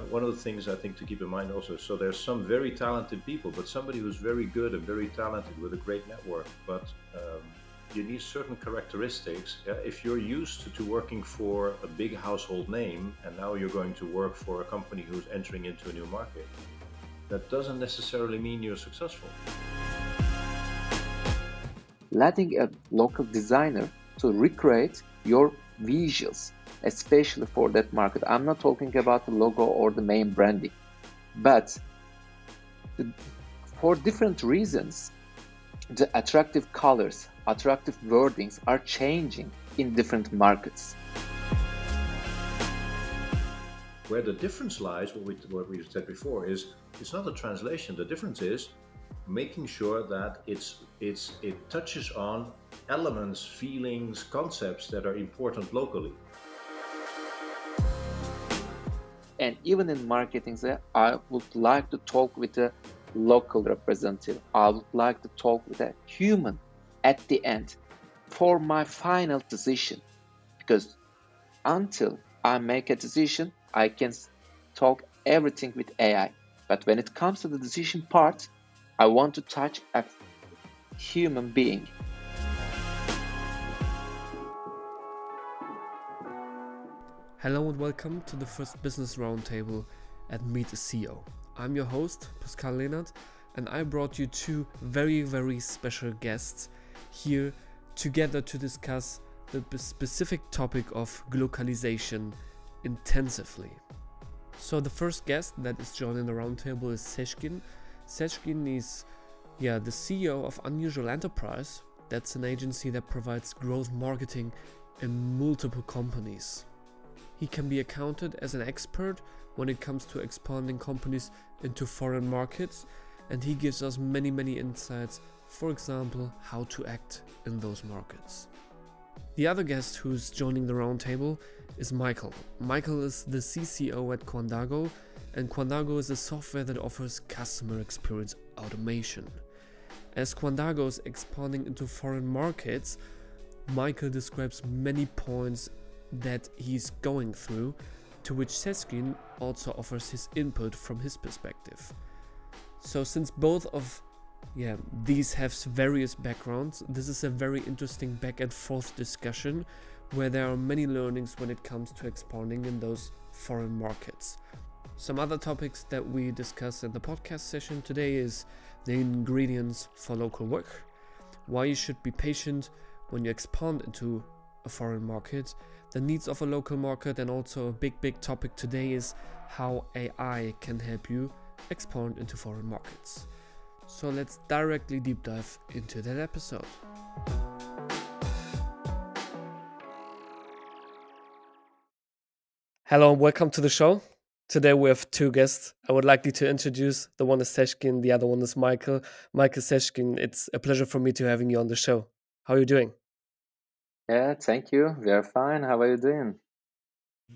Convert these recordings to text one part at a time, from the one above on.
One of the things I think to keep in mind also. So there's some very talented people, but somebody who's very good and very talented with a great network, but um, you need certain characteristics. Yeah? If you're used to, to, working for a big household name and now you're going to work for a company who's entering into a new market, that doesn't necessarily mean you're successful. Letting a local designer to recreate your visuals, especially for that market. I'm not talking about the logo or the main branding, but for different reasons, the attractive colors, attractive wordings are changing in different markets. Where the difference lies, what we, what we said before, is it's not a translation. The difference is making sure that it's it's it touches on elements, feelings, concepts that are important locally. And even in marketing, I would like to talk with a local representative. I would like to talk with a human at the end for my final decision. Because until I make a decision, I can talk everything with AI. But when it comes to the decision part, I want to touch a human being. Hello and welcome to the first business roundtable at Meet a CEO. I'm your host, Pascal Lehnert, and I brought you two very, very special guests here together to discuss the specific topic of glocalization intensively. So, the first guest that is joining the roundtable is Seçkin. Seçkin is yeah, the CEO of Unusual Enterprise. That's an agency that provides growth marketing in multiple companies. He can be accounted as an expert when it comes to expanding companies into foreign markets, and he gives us many, many insights, for example, how to act in those markets. The other guest who's joining the roundtable is Michael. Michael is the CCO at QuandaGo, and QuandaGo is a software that offers customer experience automation. As QuandaGo is expanding into foreign markets, Michael describes many points that he's going through, to which Seçkin also offers his input from his perspective. So, since both of yeah, these have various backgrounds, this is a very interesting back and forth discussion where there are many learnings when it comes to expanding in those foreign markets. Some other topics that we discuss in the podcast session today is the ingredients for local work, why you should be patient when you expand into a foreign market, the needs of a local market, and also a big, big topic today is how AI can help you expand into foreign markets. So let's directly deep dive into that episode. Hello and welcome to the show. Today we have two guests. I would like you to introduce. The one is Seçkin, the other one is Michael. Michael Seçkin, it's a pleasure for me to having you on the show. How are you doing? Yeah, thank you. We are fine. How are you doing?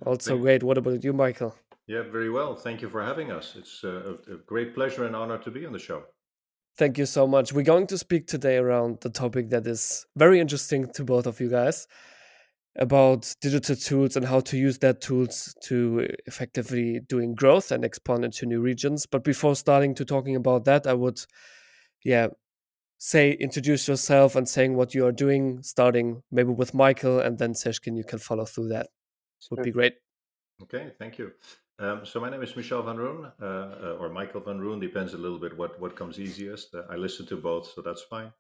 Also thank great. What about you, Michael? Yeah, very well. Thank you for having us. It's uh, a, a great pleasure and honor to be on the show. Thank you so much. We're going to speak today around the topic that is very interesting to both of you guys about digital tools and how to use that tools to effectively doing growth and expand into new regions. But before starting to talking about that, I would yeah say introduce yourself and saying what you are doing, starting maybe with Michael, and then Seçkin, you can follow through that. Would be great. Okay, thank you. Um, so my name is Michel van Roon, uh, uh, or Michael van Roon, depends a little bit what, what comes easiest. Uh, I listen to both, so that's fine.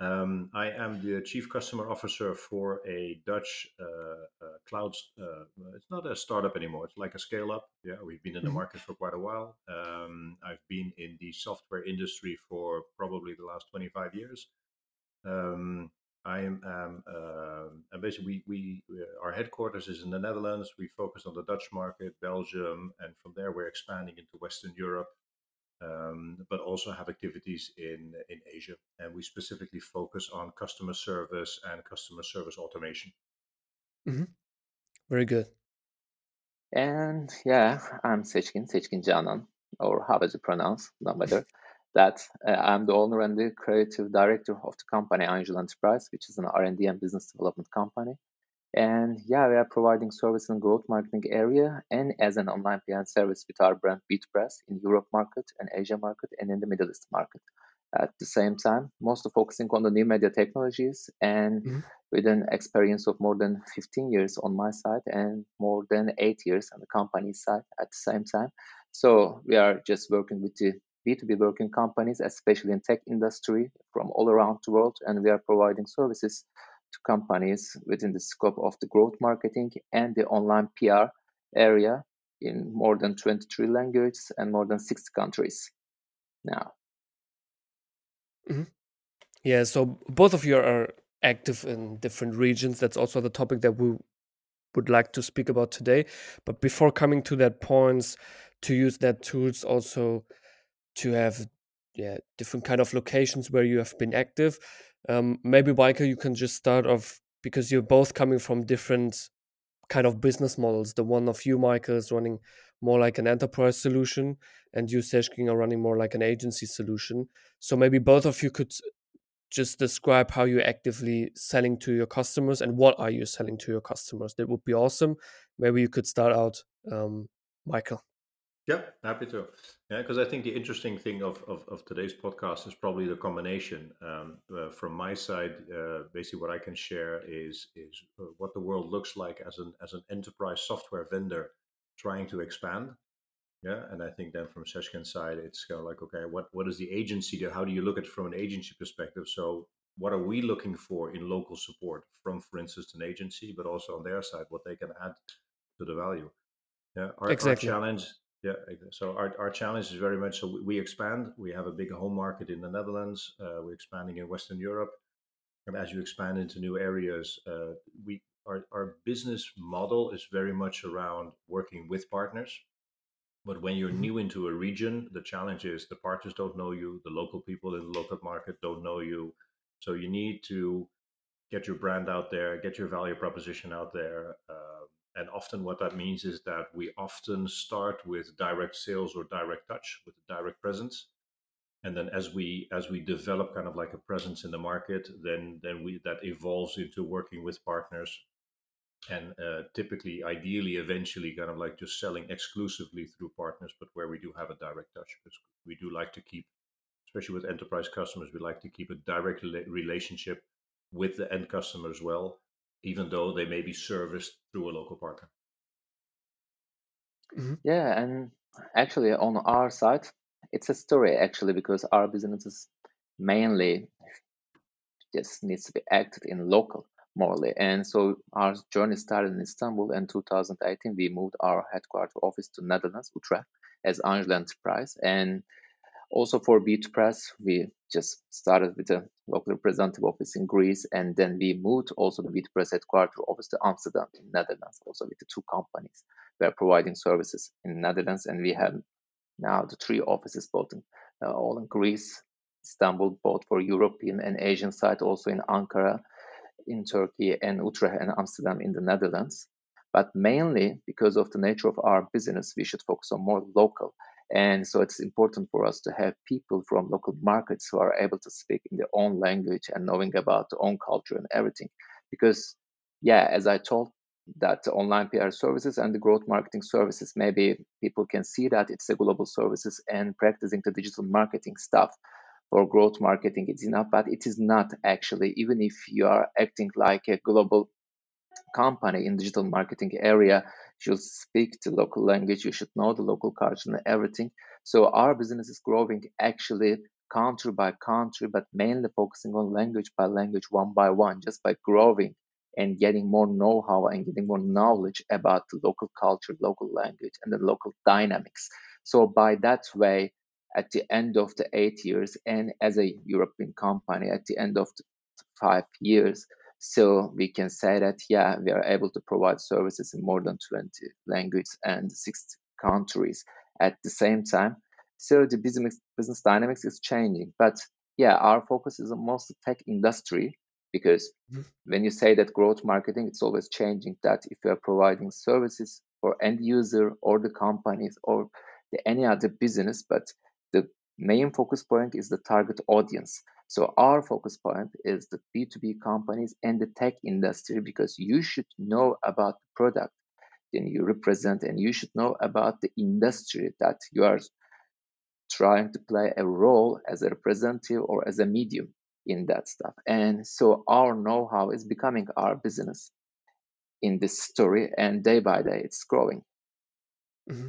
Um, I am the chief customer officer for a Dutch uh, uh, cloud. Uh, it's not a startup anymore. It's like a scale up. Yeah, we've been in the mm-hmm. market for quite a while. Um, I've been in the software industry for probably the last 25 years. Um, I am, um, uh, and basically, we, we, our headquarters is in the Netherlands. We focus on the Dutch market, Belgium, and from there we're expanding into Western Europe um, but also have activities in in Asia, and we specifically focus on customer service and customer service automation. Mm-hmm. Very good. And yeah, I'm Seçkin, Seçkin Canan, or how does it pronounce? No matter. that uh, I'm the owner and the creative director of the company Angel Enterprise, which is an R&D and business development company. And yeah, we are providing service in growth marketing area and as an online PR service with our brand BeatPress in Europe market and Asia market and in the Middle East market. At the same time, mostly focusing on the new media technologies and mm-hmm. with an experience of more than 15 years on my side and more than eight years on the company side at the same time. So we are just working with the B2B working companies, especially in tech industry from all around the world, and we are providing services to companies within the scope of the growth marketing and the online PR area in more than 23 languages and more than 60 countries now. Mm-hmm. Yeah, so both of you are active in different regions. That's also the topic that we would like to speak about today. But before coming to that points, to use that tools also to have yeah different kind of locations where you have been active. Um, maybe Michael, you can just start off because you're both coming from different kind of business models. The one of you, Michael, is running more like an enterprise solution, and you, Seçkin, are running more like an agency solution. So maybe both of you could just describe how you're actively selling to your customers and what are you selling to your customers. That would be awesome. Maybe you could start out, um, Michael. Yeah, happy to. Yeah, because I think the interesting thing of, of, of, today's podcast is probably the combination. Um, uh, from my side, uh, basically what I can share is is uh, what the world looks like as an as an enterprise software vendor trying to expand. Yeah, and I think then from Seçkin's side, it's kind of like okay, what what is the agency? How do you look at it from an agency perspective? So what are we looking for in local support from, for instance, an agency, but also on their side, what they can add to the value. Yeah, our, exactly. our challenge yeah, so our, our challenge is very much so we expand. We have a big home market in the Netherlands. Uh, we're expanding in Western Europe. And as you expand into new areas, uh, we our, our business model is very much around working with partners. But when you're mm-hmm. new into a region, the challenge is the partners don't know you, the local people in the local market don't know you. So you need to get your brand out there, get your value proposition out there. Uh, and often what that means is that we often start with direct sales or direct touch with a direct presence. And then as we as we develop kind of like a presence in the market then then we that evolves into working with partners. And uh, typically ideally eventually kind of like just selling exclusively through partners but where we do have a direct touch because we do like to keep especially with enterprise customers we like to keep a direct relationship with the end customer as well even though they may be serviced through a local partner. Mm-hmm. Yeah, and actually on our side, it's a story actually because our business is mainly just needs to be acted in local morally. And so our journey started in Istanbul in 2018. We moved our headquarters office to Netherlands, Utrecht, as Angel Enterprise. And also for BeatPress, we just started with a local representative office in Greece, and then we moved also the BeatPress headquarters office to Amsterdam in Netherlands, also with the two companies. We are providing services in Netherlands, and we have now the three offices, both in, uh, all in Greece, Istanbul, both for European and Asian side, also in Ankara, in Turkey, and Utrecht and Amsterdam in the Netherlands. But mainly because of the nature of our business, we should focus on more local and so it's important for us to have people from local markets who are able to speak in their own language and knowing about their own culture and everything. Because, yeah, as I told, that online PR services and the growth marketing services, maybe people can see that it's a global services and practicing the digital marketing stuff for growth marketing it's enough, but it is not actually, even if you are acting like a global company in digital marketing area should speak the local language you should know the local culture and everything. So our business is growing actually country by country but mainly focusing on language by language one by one just by growing and getting more know-how and getting more knowledge about the local culture local language and the local dynamics. So by that way at the end of the eight years and as a european company at the end of the five years so we can say that, yeah, we are able to provide services in more than 20 languages and 60 countries at the same time. So the business, business dynamics is changing. But yeah, our focus is on most tech industry because mm-hmm. when you say that growth marketing, it's always changing that if you are providing services for end user or the companies or the, any other business, but the main focus point is the target audience. So our focus point is the B2B companies and the tech industry because you should know about the product then you represent and you should know about the industry that you are trying to play a role as a representative or as a medium in that stuff. And so our know-how is becoming our business in this story and day by day it's growing. Mm-hmm.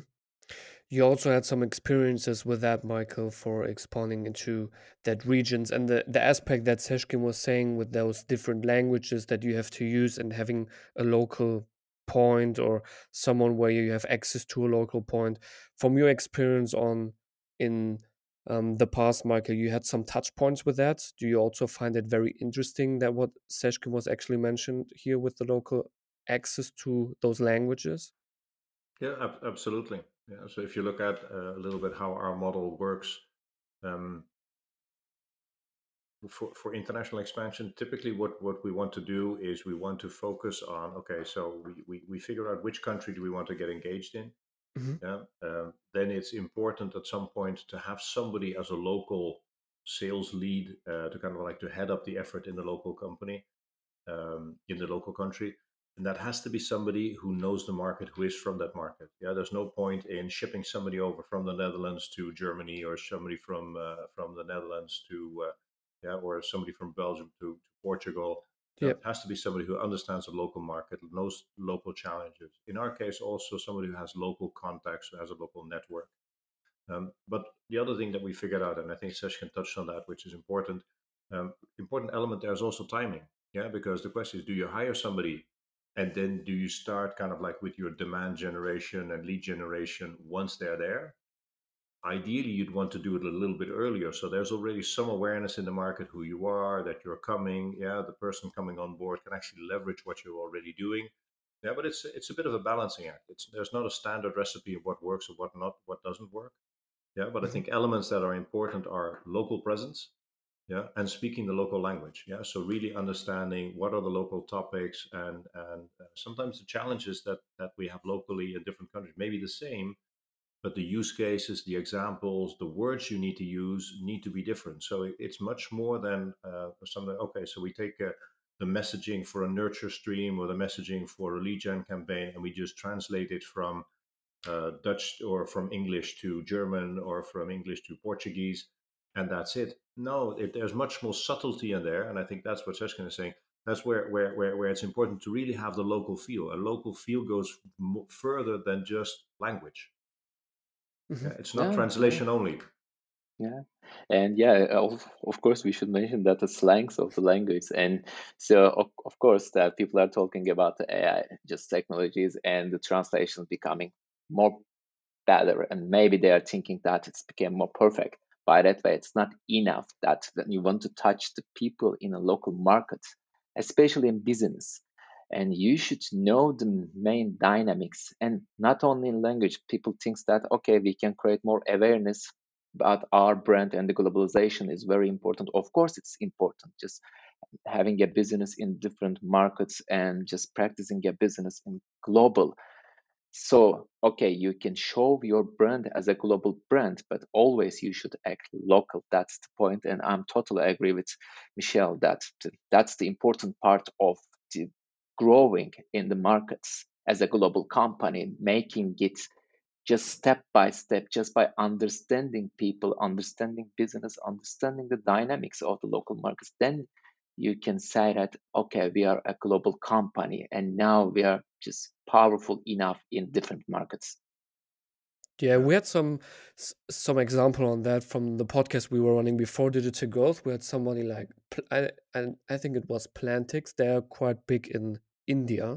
You also had some experiences with that, Michael, for expanding into that regions and the, the aspect that Seçkin was saying with those different languages that you have to use and having a local point or someone where you have access to a local point. From your experience on in um, the past, Michael, you had some touch points with that. Do you also find it very interesting that what Seçkin was actually mentioned here with the local access to those languages? Yeah, ab- absolutely. Yeah. So if you look at uh, a little bit how our model works, um, for, for international expansion, typically what, what we want to do is we want to focus on, okay, so we, we, we figure out which country do we want to get engaged in. Mm-hmm. Yeah. Um, then it's important at some point to have somebody as a local sales lead uh, to kind of like to head up the effort in the local company, um, in the local country. And that has to be somebody who knows the market, who is from that market. Yeah, there's no point in shipping somebody over from the Netherlands to Germany or somebody from uh, from the Netherlands to uh, yeah, or somebody from Belgium to, to Portugal. Yep. It has to be somebody who understands the local market, knows local challenges. In our case, also somebody who has local contacts, who has a local network. Um, but the other thing that we figured out, and I think Seçkin touched on that, which is important, um, important element there is also timing. Yeah, because the question is, do you hire somebody, and then do you start kind of like with your demand generation and lead generation once they're there, ideally you'd want to do it a little bit earlier so there's already some awareness in the market who you are that you're coming. Yeah the person coming on board can actually leverage what you're already doing. Yeah but it's it's a bit of a balancing act. It's there's not a standard recipe of what works or what not what doesn't work. Yeah but i mm-hmm. think elements that are important are local presence yeah and speaking the local language yeah so really understanding what are the local topics and and uh, sometimes the challenges that that we have locally in different countries may be the same but the use cases, the examples, the words you need to use need to be different. So it's much more than uh, something. Okay, so we take uh, the messaging for a nurture stream or the messaging for a lead gen campaign, and we just translate it from uh, Dutch or from English to German or from English to Portuguese, and that's it. No, it, there's much more subtlety in there, and I think that's what Seçkin is saying. That's where, where, where, where it's important to really have the local feel. A local feel goes further than just language. Mm-hmm. Yeah, it's not yeah, translation yeah. only. Yeah, and yeah, of, of course, we should mention that the slangs of the language, and so of, of course that people are talking about the AI, just technologies, and the translation becoming more better, and maybe they are thinking that it's became more perfect. By that way, it's not enough that, that you want to touch the people in a local market, especially in business. And you should know the main dynamics. And not only in language people think that okay we can create more awareness about our brand and the globalization is very important. Of course it's important. Just having a business in different markets and just practicing a business in global so okay you can show your brand as a global brand but always you should act local. That's the point and i'm totally agree with michel that that's the important part of the growing in the markets as a global company, making it just step by step, just by understanding people, understanding business, understanding the dynamics of the local markets, then you can say that, okay, we are a global company and now we are just powerful enough in different markets. Yeah, we had some some example on that from the podcast we were running before Digital Growth. We had somebody like I I think it was Plantix. They are quite big in India,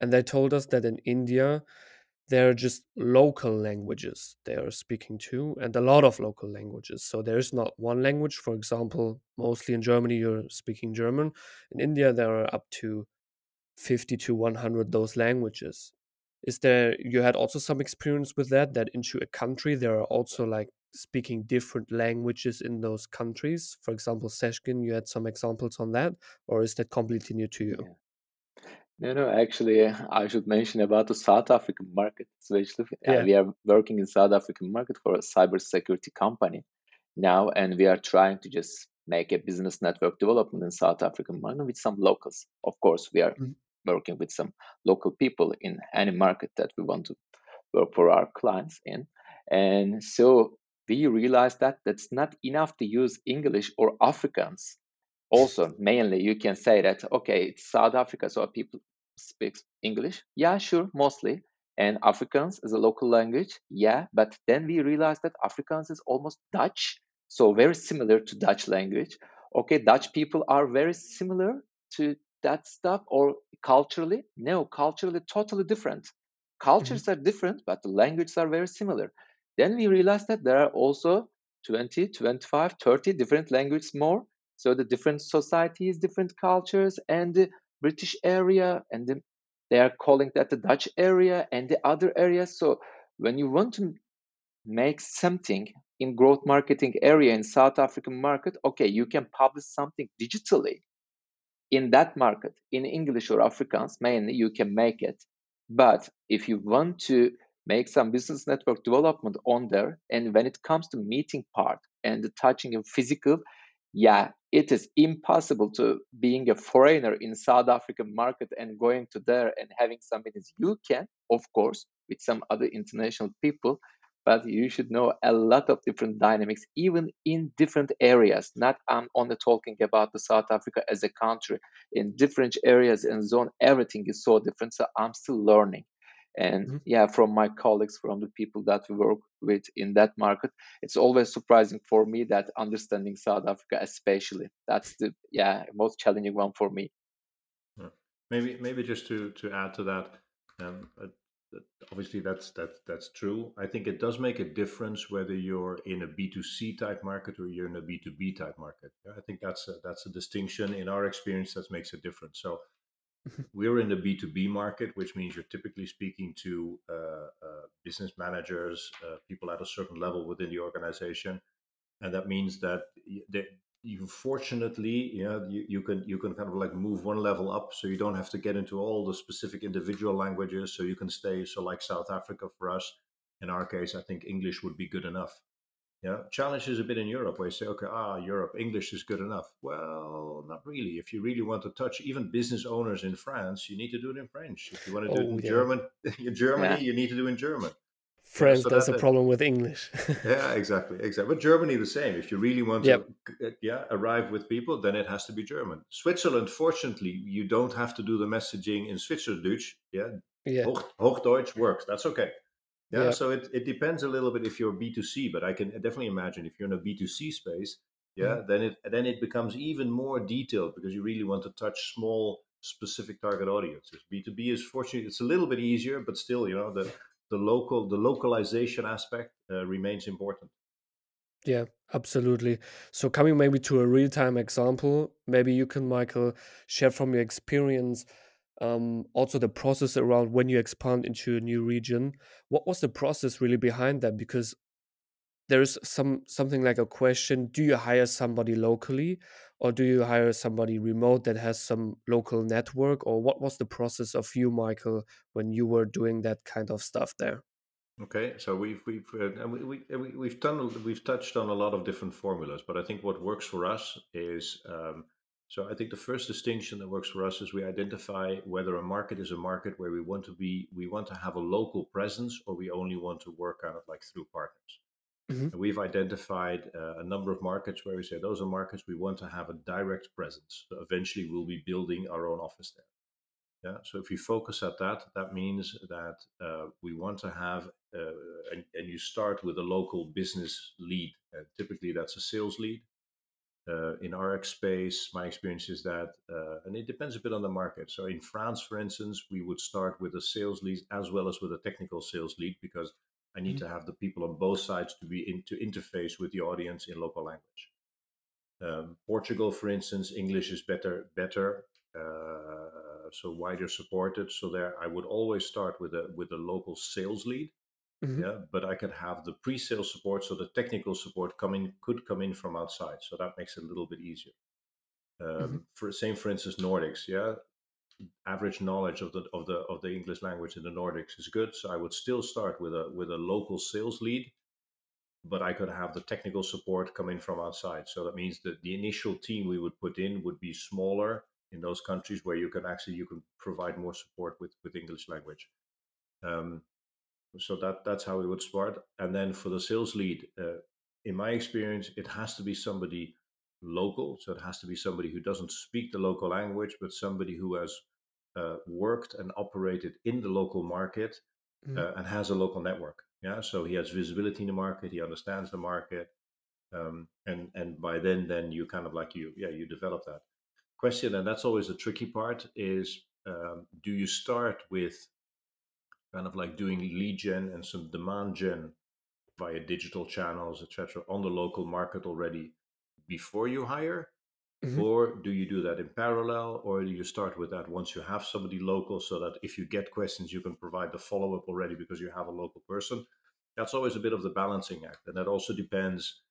and they told us that in India there are just local languages they are speaking to, and a lot of local languages. So there is not one language. For example, mostly in Germany you're speaking German. In India there are up to 50 to 100 those languages is there you had also some experience with that that into a country there are also like speaking different languages in those countries for example seçkin you had some examples on that or is that completely new to you yeah. No, no, actually, I should mention about the South African market, especially. Uh, Yeah. we are working in South African market for a cybersecurity company now, and we are trying to just make a business network development in South African market with some locals. Of course, we are Mhm. Working with some local people in any market that we want to work for our clients in. And so we realized that that's not enough to use English or Afrikaans. Also, mainly you can say that okay, it's South Africa, so people speak English. Yeah, sure, mostly. And Afrikaans is a local language. Yeah, but then we realized that Afrikaans is almost Dutch, so very similar to Dutch language. Okay, Dutch people are very similar to that stuff, or culturally? No, culturally totally different. Mm-hmm. Cultures are different, but the languages are very similar. Then we realized that there are also 20, 25, 30 different languages more. So the different societies, different cultures, and the British area, and the, they are calling that the Dutch area and the other areas. So when you want to make something in growth marketing area in South African market, okay, you can publish something digitally in that market in English or Afrikaans, mainly you can make it. But if you want to make some business network development on there, and when it comes to meeting part and the touching of physical, yeah, it is impossible to being a foreigner in South African market and going to there and having some meetings. You can, of course, with some other international people, but you should know a lot of different dynamics, even in different areas. Not I'm only talking about the South Africa as a country. In different areas and zone, everything is so different. So I'm still learning. And Mhm. yeah, from my colleagues, from the people that we work with in that market, it's always surprising for me that understanding South Africa, especially, that's the yeah most challenging one for me. Yeah. Maybe maybe just to to add to that, um, that- obviously that's that that's true. I think it does make a difference whether you're in a B two C type market or you're in a B two B type market. I think that's a, that's a distinction in our experience that makes a difference. So we're in the B two B market, which means you're typically speaking to uh, uh, business managers, uh, people at a certain level within the organization, and that means that y- that you fortunately you know you, you can you can kind of like move one level up so you don't have to get into all the specific individual languages so you can stay so like south africa for us. In our case i think english would be good enough. Yeah challenge is a bit in europe where you say okay ah europe english is good enough. Well not really. If you really want to touch even business owners in france you need to do it in french. If you want to do it Oh, in yeah. german in germany Yeah. you need to do it in german France, so there's that- a problem with English. yeah, exactly, exactly. But Germany the same. If you really want Yep. to, uh, yeah, arrive with people, then it has to be German. Switzerland, fortunately, you don't have to do the messaging in Schweizerdeutsch. Yeah, yeah. Hoch, Hochdeutsch works. That's okay. Yeah, Yeah. so it, it depends a little bit if you're B two C, but I can definitely imagine if you're in a B two C space, yeah, Mm-hmm. then it then it becomes even more detailed because you really want to touch small specific target audiences. B two B is fortunately it's a little bit easier, but still, you know, the the local the localization aspect uh, remains important. Yeah, absolutely. So coming maybe to a real-time example, maybe you can, Michael, share from your experience um, also the process around when you expand into a new region. What was the process really behind that? Because there's some something like a question, do you hire somebody locally or do you hire somebody remote that has some local network? Or what was the process of you, Michael, when you were doing that kind of stuff there? Okay, so we've we've uh, and we, we we- we've done we've touched on a lot of different formulas, but I think what works for us is um, so I think the first distinction that works for us is we identify whether a market is a market where we want to be we want to have a local presence or we only want to work on it like through partners. Mhm. We've identified uh, a number of markets where we say those are markets we want to have a direct presence. So eventually, we'll be building our own office there. Yeah. So if you focus at that, that means that uh, we want to have, uh, and, and you start with a local business lead. Uh, typically, that's a sales lead. Uh, in RX space, my experience is that, uh, and it depends a bit on the market. So in France, for instance, we would start with a sales lead as well as with a technical sales lead because I need Mhm. to have the people on both sides to be in to interface with the audience in local language. Um, Portugal, for instance, English is better better, uh, so wider supported. So there, I would always start with a with a local sales lead. Mhm. Yeah, but I could have the pre-sale support, so the technical support coming could come in from outside. So that makes it a little bit easier. Um, Mhm. For same, for instance, Nordics. Yeah, average knowledge of the of the of the English language in the Nordics is good. So I would still start with a with a local sales lead, but I could have the technical support come in from outside. So that means that the initial team we would put in would be smaller in those countries where you can actually you can provide more support with with English language. Um, so that that's how we would start. And then for the sales lead, uh, in my experience, it has to be somebody local. So it has to be somebody who doesn't speak the local language, but somebody who has uh, worked and operated in the local market mm. uh, and has a local network. Yeah, so he has visibility in the market. He understands the market, um, and and by then, then you kind of like you, yeah, you develop that question, and that's always the tricky part. Is um, do you start with kind of like doing lead gen and some demand gen via digital channels, etc., on the local market already before you hire? Mm-hmm. Or do you do that in parallel, or do you start with that once you have somebody local so that if you get questions, you can provide the follow up already because you have a local person? That's always a bit of the balancing act. And that also depends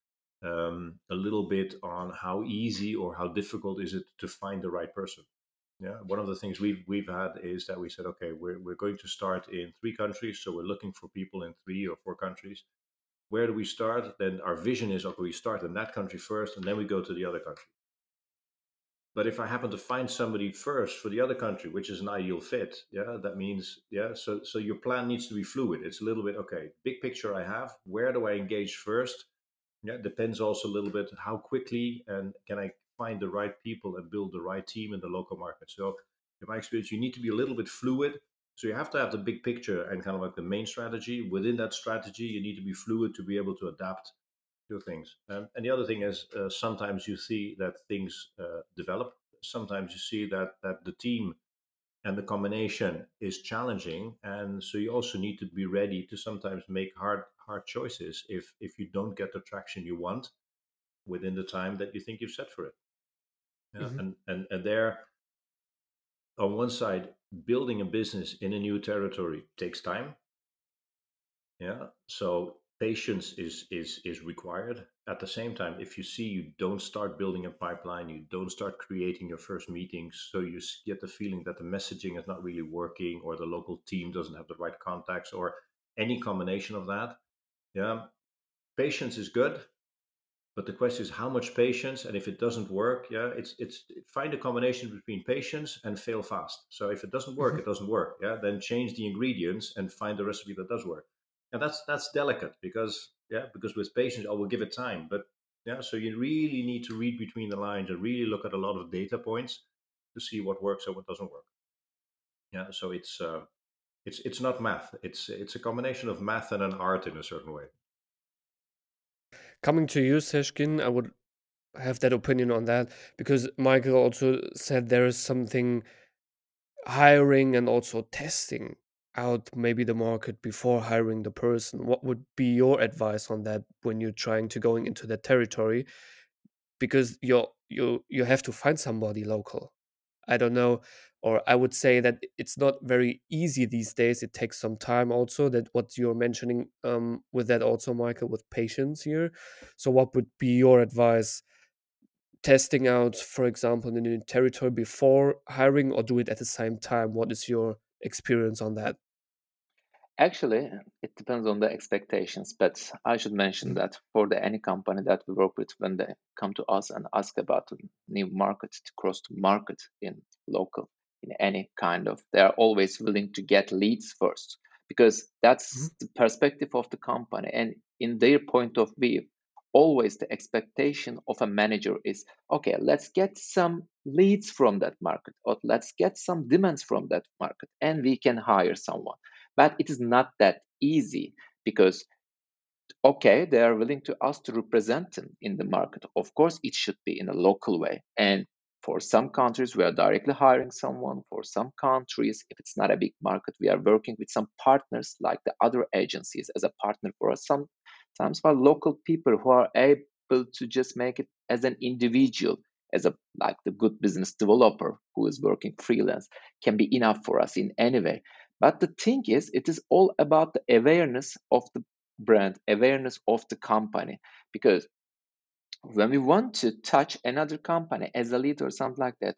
um, a little bit on how easy or how difficult is it to find the right person. Yeah, one of the things we've we've had is that we said, okay, we're we're going to start in three countries, so we're looking for people in three or four countries. Where do we start? Then our vision is, okay, we start in that country first, and then we go to the other country. But if I happen to find somebody first for the other country, which is an ideal fit, yeah, that means yeah. So so your plan needs to be fluid. It's a little bit okay. Big picture I have. Where do I engage first? Yeah, depends also a little bit how quickly and can I find the right people and build the right team in the local market. So, in my experience, you need to be a little bit fluid. So you have to have the big picture and kind of like the main strategy. Within that strategy, you need to be fluid to be able to adapt to things. Um, and the other thing is, uh, sometimes you see that things uh, develop. Sometimes you see that that the team and the combination is challenging, and so you also need to be ready to sometimes make hard hard choices if if you don't get the traction you want within the time that you think you've set for it. Yeah? Mm-hmm. And, and and there, on one side, building a business in a new territory takes time. Yeah, so patience is is is required. At the same time, if you see you don't start building a pipeline, you don't start creating your first meetings, so you get the feeling that the messaging is not really working, or the local team doesn't have the right contacts, or any combination of that. Yeah, patience is good, but the question is how much patience, and if it doesn't work, yeah, it's it's find a combination between patience and fail fast. So if it doesn't work, mm-hmm. it doesn't work. Yeah, then change the ingredients and find the recipe that does work. And that's that's delicate because yeah, because with patience, I will give it time. But yeah, so you really need to read between the lines and really look at a lot of data points to see what works and what doesn't work. Yeah, so it's uh, it's it's not math. It's it's a combination of math and an art in a certain way. Coming to you, Seçkin I would have that opinion on that because Michael also said there is something hiring and also testing out maybe the market before hiring the person. What would be your advice on that when you're trying to going into that territory? Because you you you have to find somebody local. I don't know or I would say that it's not very easy these days. It takes some time also. That what you're mentioning um, with that also, Michael, with patience here. So, what would be your advice? Testing out, for example, in the new territory before hiring, or do it at the same time? What is your experience on that? Actually, it depends on the expectations, but I should mention mm-hmm. that for the any company that we work with, when they come to us and ask about a new market to cross to market in local, in any kind of they are always willing to get leads first because that's mm-hmm. the perspective of the company and in their point of view always the expectation of a manager is okay let's get some leads from that market or let's get some demands from that market and we can hire someone but it is not that easy because okay they are willing to us to represent them in the market of course it should be in a local way and for some countries, we are directly hiring someone. For some countries, if it's not a big market, we are working with some partners like the other agencies as a partner for us. Sometimes for local people who are able to just make it as an individual, as a like the good business developer who is working freelance, can be enough for us in any way. But the thing is, it is all about the awareness of the brand, awareness of the company, because when we want to touch another company as a lead or something like that,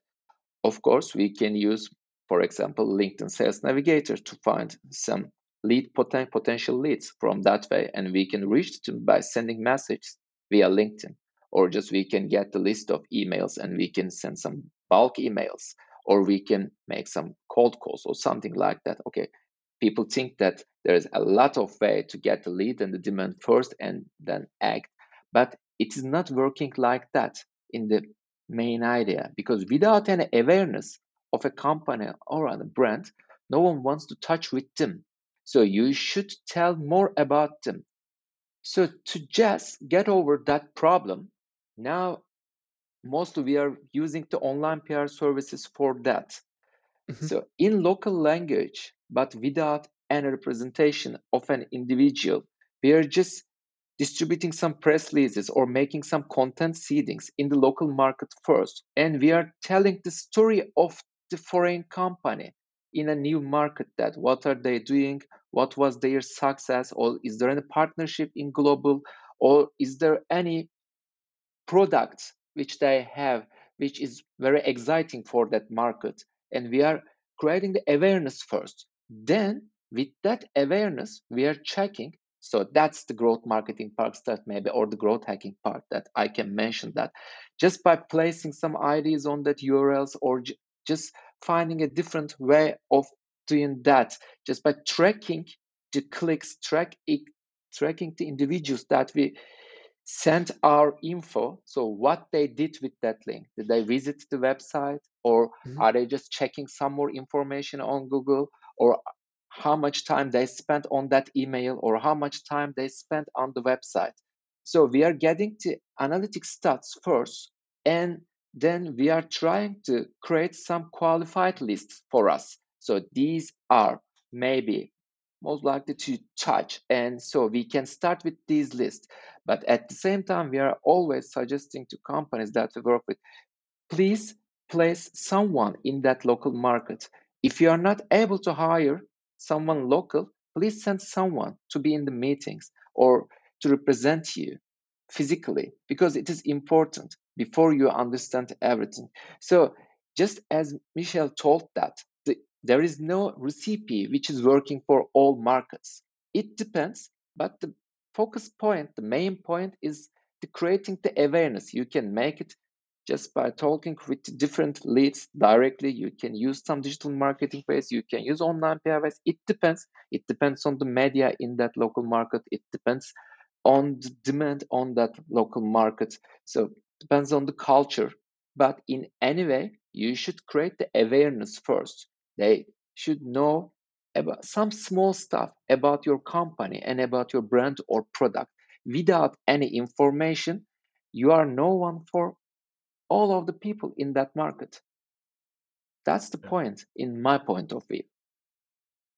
of course, we can use for example, LinkedIn Sales Navigator to find some lead poten- potential leads from that way, and we can reach them by sending messages via LinkedIn, or just we can get the list of emails and we can send some bulk emails, or we can make some cold calls or something like that. Okay, people think that there is a lot of way to get the lead and the demand first and then act, but it is not working like that in the main idea because without any awareness of a company or a brand, no one wants to touch with them. So you should tell more about them. So to just get over that problem, now mostly we are using the online PR services for that. Mm-hmm. So in local language, but without any representation of an individual, we are just distributing some press releases or making some content seedings in the local market first. And we are telling the story of the foreign company in a new market that what are they doing what was their success or is there any partnership in global or is there any product which they have which is very exciting for that market and we are creating the awareness first. Then with that awareness we are checking. So that's the growth marketing part that maybe or the growth hacking part that i can mention that. Just by placing some IDs on that urls or j- just finding a different way of doing that. Just by tracking the clicks track it, tracking the individuals that we sent our info so what they did with that link did they visit the website or mm-hmm. are they just checking some more information on google or how much time they spent on that email or how much time they spent on the website so we are getting the analytic stats first and then we are trying to create some qualified lists for us. So these are maybe most likely to touch. And so we can start with these lists. But at the same time, we are always suggesting to companies that we work with, please place someone in that local market. If you are not able to hire someone local, please send someone to be in the meetings or to represent you physically because it is important before you understand everything. So, just as Michel told that, there is no recipe which is working for all markets. It depends, but the focus point, the main point is the creating the awareness. You can make it just by talking with different leads directly. You can use some digital marketing ways. You can use online PRs. It depends. It depends on the media in that local market. It depends on the demand on that local market. So depends on the culture. But in any way, you should create the awareness first. They should know about some small stuff about your company and about your brand or product. Without any information, you are no one for all of the people in that market. That's the yeah. point, in my point of view.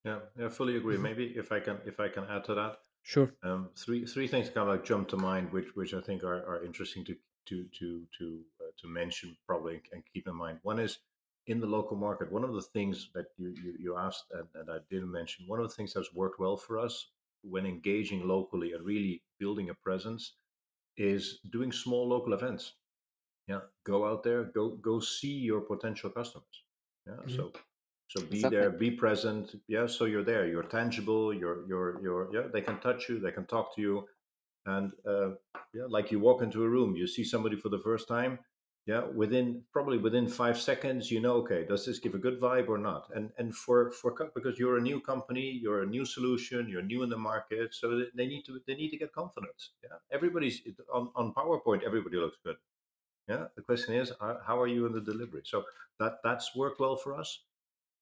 Yeah, I fully agree. Mm-hmm. Maybe if I can, if I can add to that, Sure. Um, three three things kind of like jump to mind, which which I think are, are interesting to to to to uh, to mention probably and keep in mind. One is in the local market. One of the things that you you, you asked and, and I didn't mention. One of the things that's worked well for us when engaging locally and really building a presence is doing small local events. Yeah, go out there, go go see your potential customers. Yeah, mm-hmm. so so be exactly. there, be present. Yeah, so you're there. You're tangible. You're you're you're yeah. They can touch you. They can talk to you, and uh, yeah, like you walk into a room, you see somebody for the first time. Yeah, within probably within five seconds, you know, okay, does this give a good vibe or not? And and for for because you're a new company, you're a new solution, you're new in the market, so they need to they need to get confidence. Yeah, everybody's on on PowerPoint. Everybody looks good. Yeah, the question is, how are you in the delivery? So that that's worked well for us.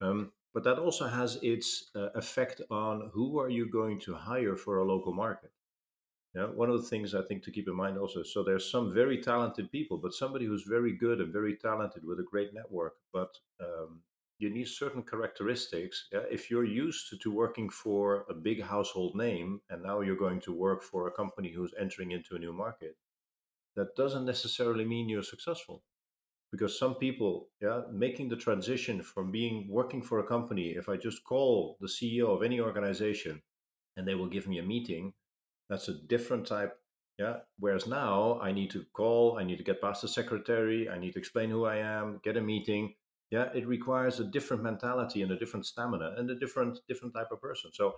Um, but that also has its uh, effect on who are you going to hire for a local market. Yeah, one of the things I think to keep in mind also. So there's some very talented people, but somebody who's very good and very talented with a great network. But um, you need certain characteristics. Yeah? If you're used to, to working for a big household name, and now you're going to work for a company who's entering into a new market, that doesn't necessarily mean you're successful because some people yeah making the transition from being working for a company if i just call the ceo of any organization and they will give me a meeting that's a different type yeah whereas now i need to call i need to get past the secretary i need to explain who i am get a meeting yeah, it requires a different mentality and a different stamina and a different different type of person. So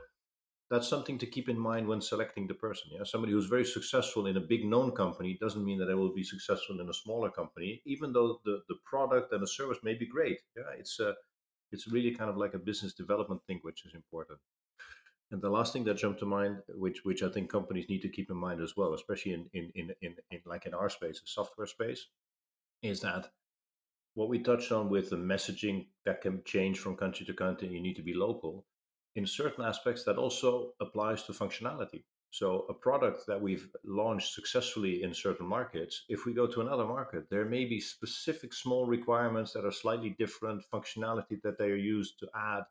that's something to keep in mind when selecting the person. Yeah, somebody who's very successful in a big known company doesn't mean that they will be successful in a smaller company, even though the the product and the service may be great. Yeah, it's a it's really kind of like a business development thing, which is important. And the last thing that jumped to mind, which which I think companies need to keep in mind as well, especially in in in, in, in like in our space, the software space, is that what we touched on with the messaging that can change from country to country, you need to be local. In certain aspects, that also applies to functionality. So, a product that we've launched successfully in certain markets, if we go to another market, there may be specific small requirements that are slightly different, functionality that they are used to add.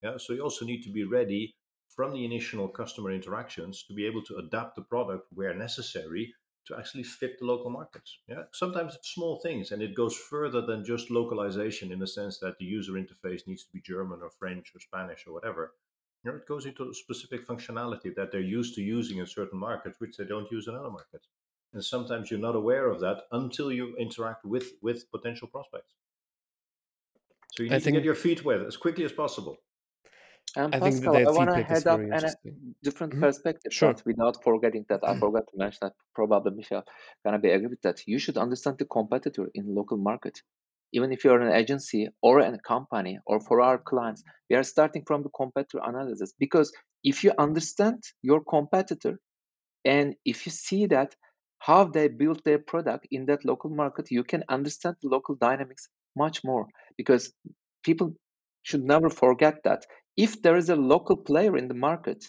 Yeah, so you also need to be ready from the initial customer interactions to be able to adapt the product where necessary to actually fit the local markets. Yeah, sometimes it's small things, and it goes further than just localization in the sense that the user interface needs to be German or French or Spanish or whatever. You know, it goes into specific functionality that they're used to using in certain markets, which they don't use in other markets. And sometimes you're not aware of that until you interact with with potential prospects. So you need I to get your feet wet as quickly as possible. And I Pascal, I want to head up a different mm-hmm. perspective, sure. but without forgetting that I forgot to mention that probably Michel gonna be agree with that. You should understand the competitor in local market. Even if you're an agency or a company or for our clients, we are starting from the competitor analysis because if you understand your competitor and if you see that how they build their product in that local market, you can understand the local dynamics much more because people should never forget that if there is a local player in the market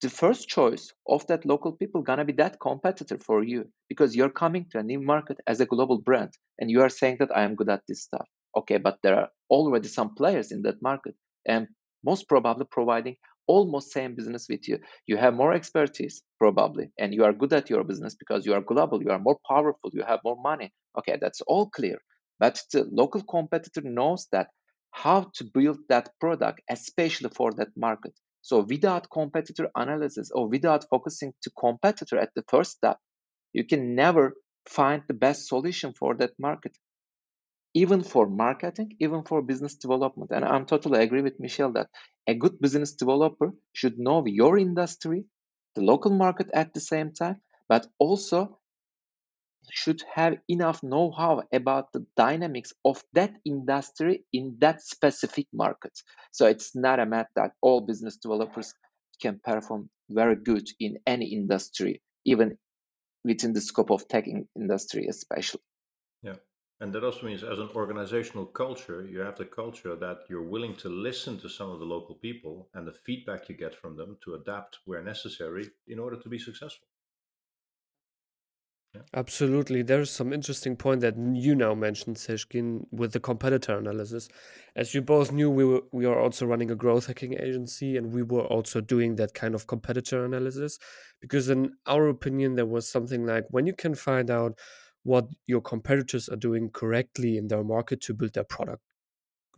the first choice of that local people gonna be that competitor for you because you're coming to a new market as a global brand and you are saying that i am good at this stuff. Okay but there are already some players in that market and most probably providing almost same business with you. You have more expertise probably and you are good at your business because you are global you are more powerful you have more money. Okay that's all clear. But the local competitor knows that how to build that product, especially for that market. So without competitor analysis or without focusing to competitor at the first step, you can never find the best solution for that market. Even for marketing, even for business development. And I'm totally agree with Michel that a good business developer should know your industry, the local market at the same time, but also should have enough know-how about the dynamics of that industry in that specific market. So it's not a matter that all business developers can perform very good in any industry, even within the scope of tech industry, especially. Yeah. And that also means, as an organizational culture, you have the culture that you're willing to listen to some of the local people and the feedback you get from them to adapt where necessary in order to be successful. Absolutely. There's some interesting point that you now mentioned, Seçkin, with the competitor analysis. As you both knew, we were we are also running a growth hacking agency, and we were also doing that kind of competitor analysis. Because in our opinion, there was something like when you can find out what your competitors are doing correctly in their market to build their product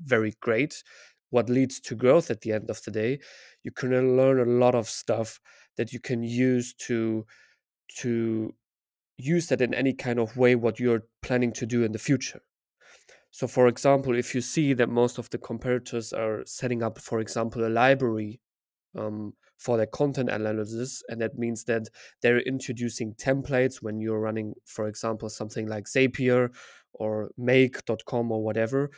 very great, what leads to growth at the end of the day, you can learn a lot of stuff that you can use to to use that in any kind of way what you're planning to do in the future. So, for example, if you see that most of the competitors are setting up, for example, a library um, for their content analysis, and that means that they're introducing templates when you're running, for example, something like Zapier or Make.com or whatever,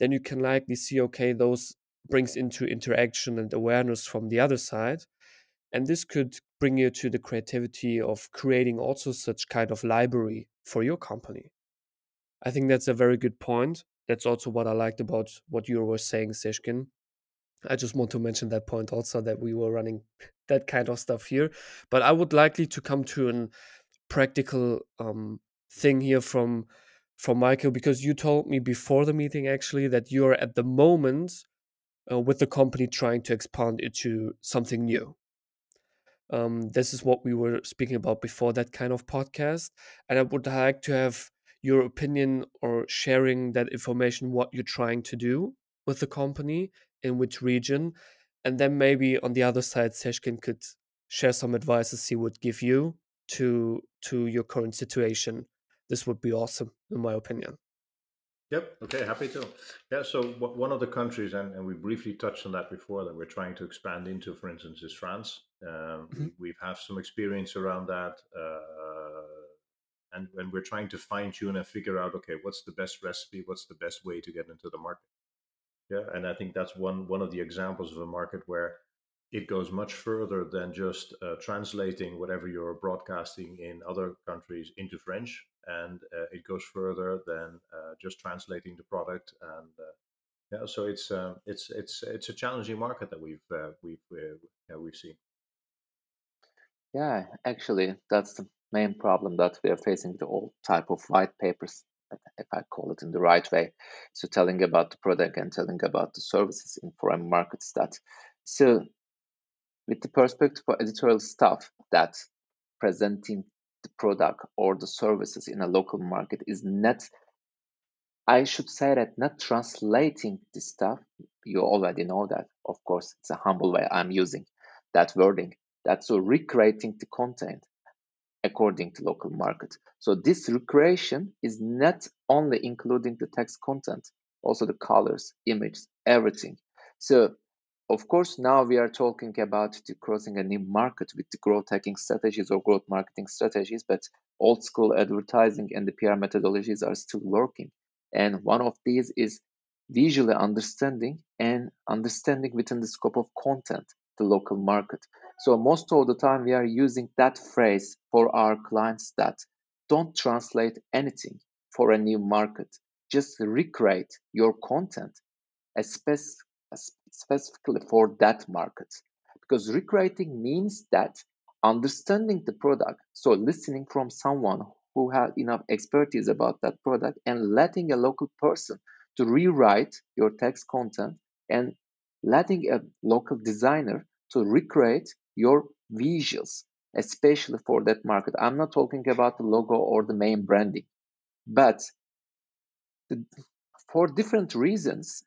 then you can likely see, okay, those brings into interaction and awareness from the other side. And this could bring you to the creativity of creating also such kind of library for your company. I think that's a very good point. That's also what I liked about what you were saying, Seçkin. I just want to mention that point also that we were running that kind of stuff here. But I would likely to come to a practical um, thing here from from Michael because you told me before the meeting actually that you're at the moment uh, with the company trying to expand into something new. Um, this is what we were speaking about before that kind of podcast. And I would like to have your opinion or sharing that information, what you're trying to do with the company, in which region. And then maybe on the other side, Seçkin could share some advices he would give you to to your current situation. This would be awesome, in my opinion. Yep. Okay. Happy to. Yeah. So one of the countries, and, and we briefly touched on that before, that we're trying to expand into, for instance, is France. Um, Mhm. we, have have some experience around that, uh, and and we're trying to fine tune and figure out, okay, what's the best recipe? What's the best way to get into the market? Yeah. And I think that's one one of the examples of a market where it goes much further than just uh, translating whatever you're broadcasting in other countries into French, and uh, it goes further than uh, just translating the product. And uh, yeah, so it's um, it's it's it's a challenging market that we've uh, we've uh, yeah, we've seen. Yeah, actually, that's the main problem that we are facing with all type of white papers, if I call it in the right way. So telling about the product and telling about the services in foreign markets that so with the perspective for editorial staff that presenting the product or the services in a local market is not I should say that not translating the stuff, you already know that. Of course, it's a humble way I'm using that wording. That's so recreating the content according to local market. So this recreation is not only including the text content, also the colors, images, everything. So of course, now we are talking about crossing a new market with the growth hacking strategies or growth marketing strategies, but old school advertising and the PR methodologies are still working. And one of these is visually understanding and understanding within the scope of content the local market. So most of the time we are using that phrase for our clients that don't translate anything for a new market. Just recreate your content, especially specifically for that market. Because recreating means that understanding the product, so listening from someone who has enough expertise about that product and letting a local person to rewrite your text content and letting a local designer to recreate your visuals, especially for that market. I'm not talking about the logo or the main branding, but the, for different reasons,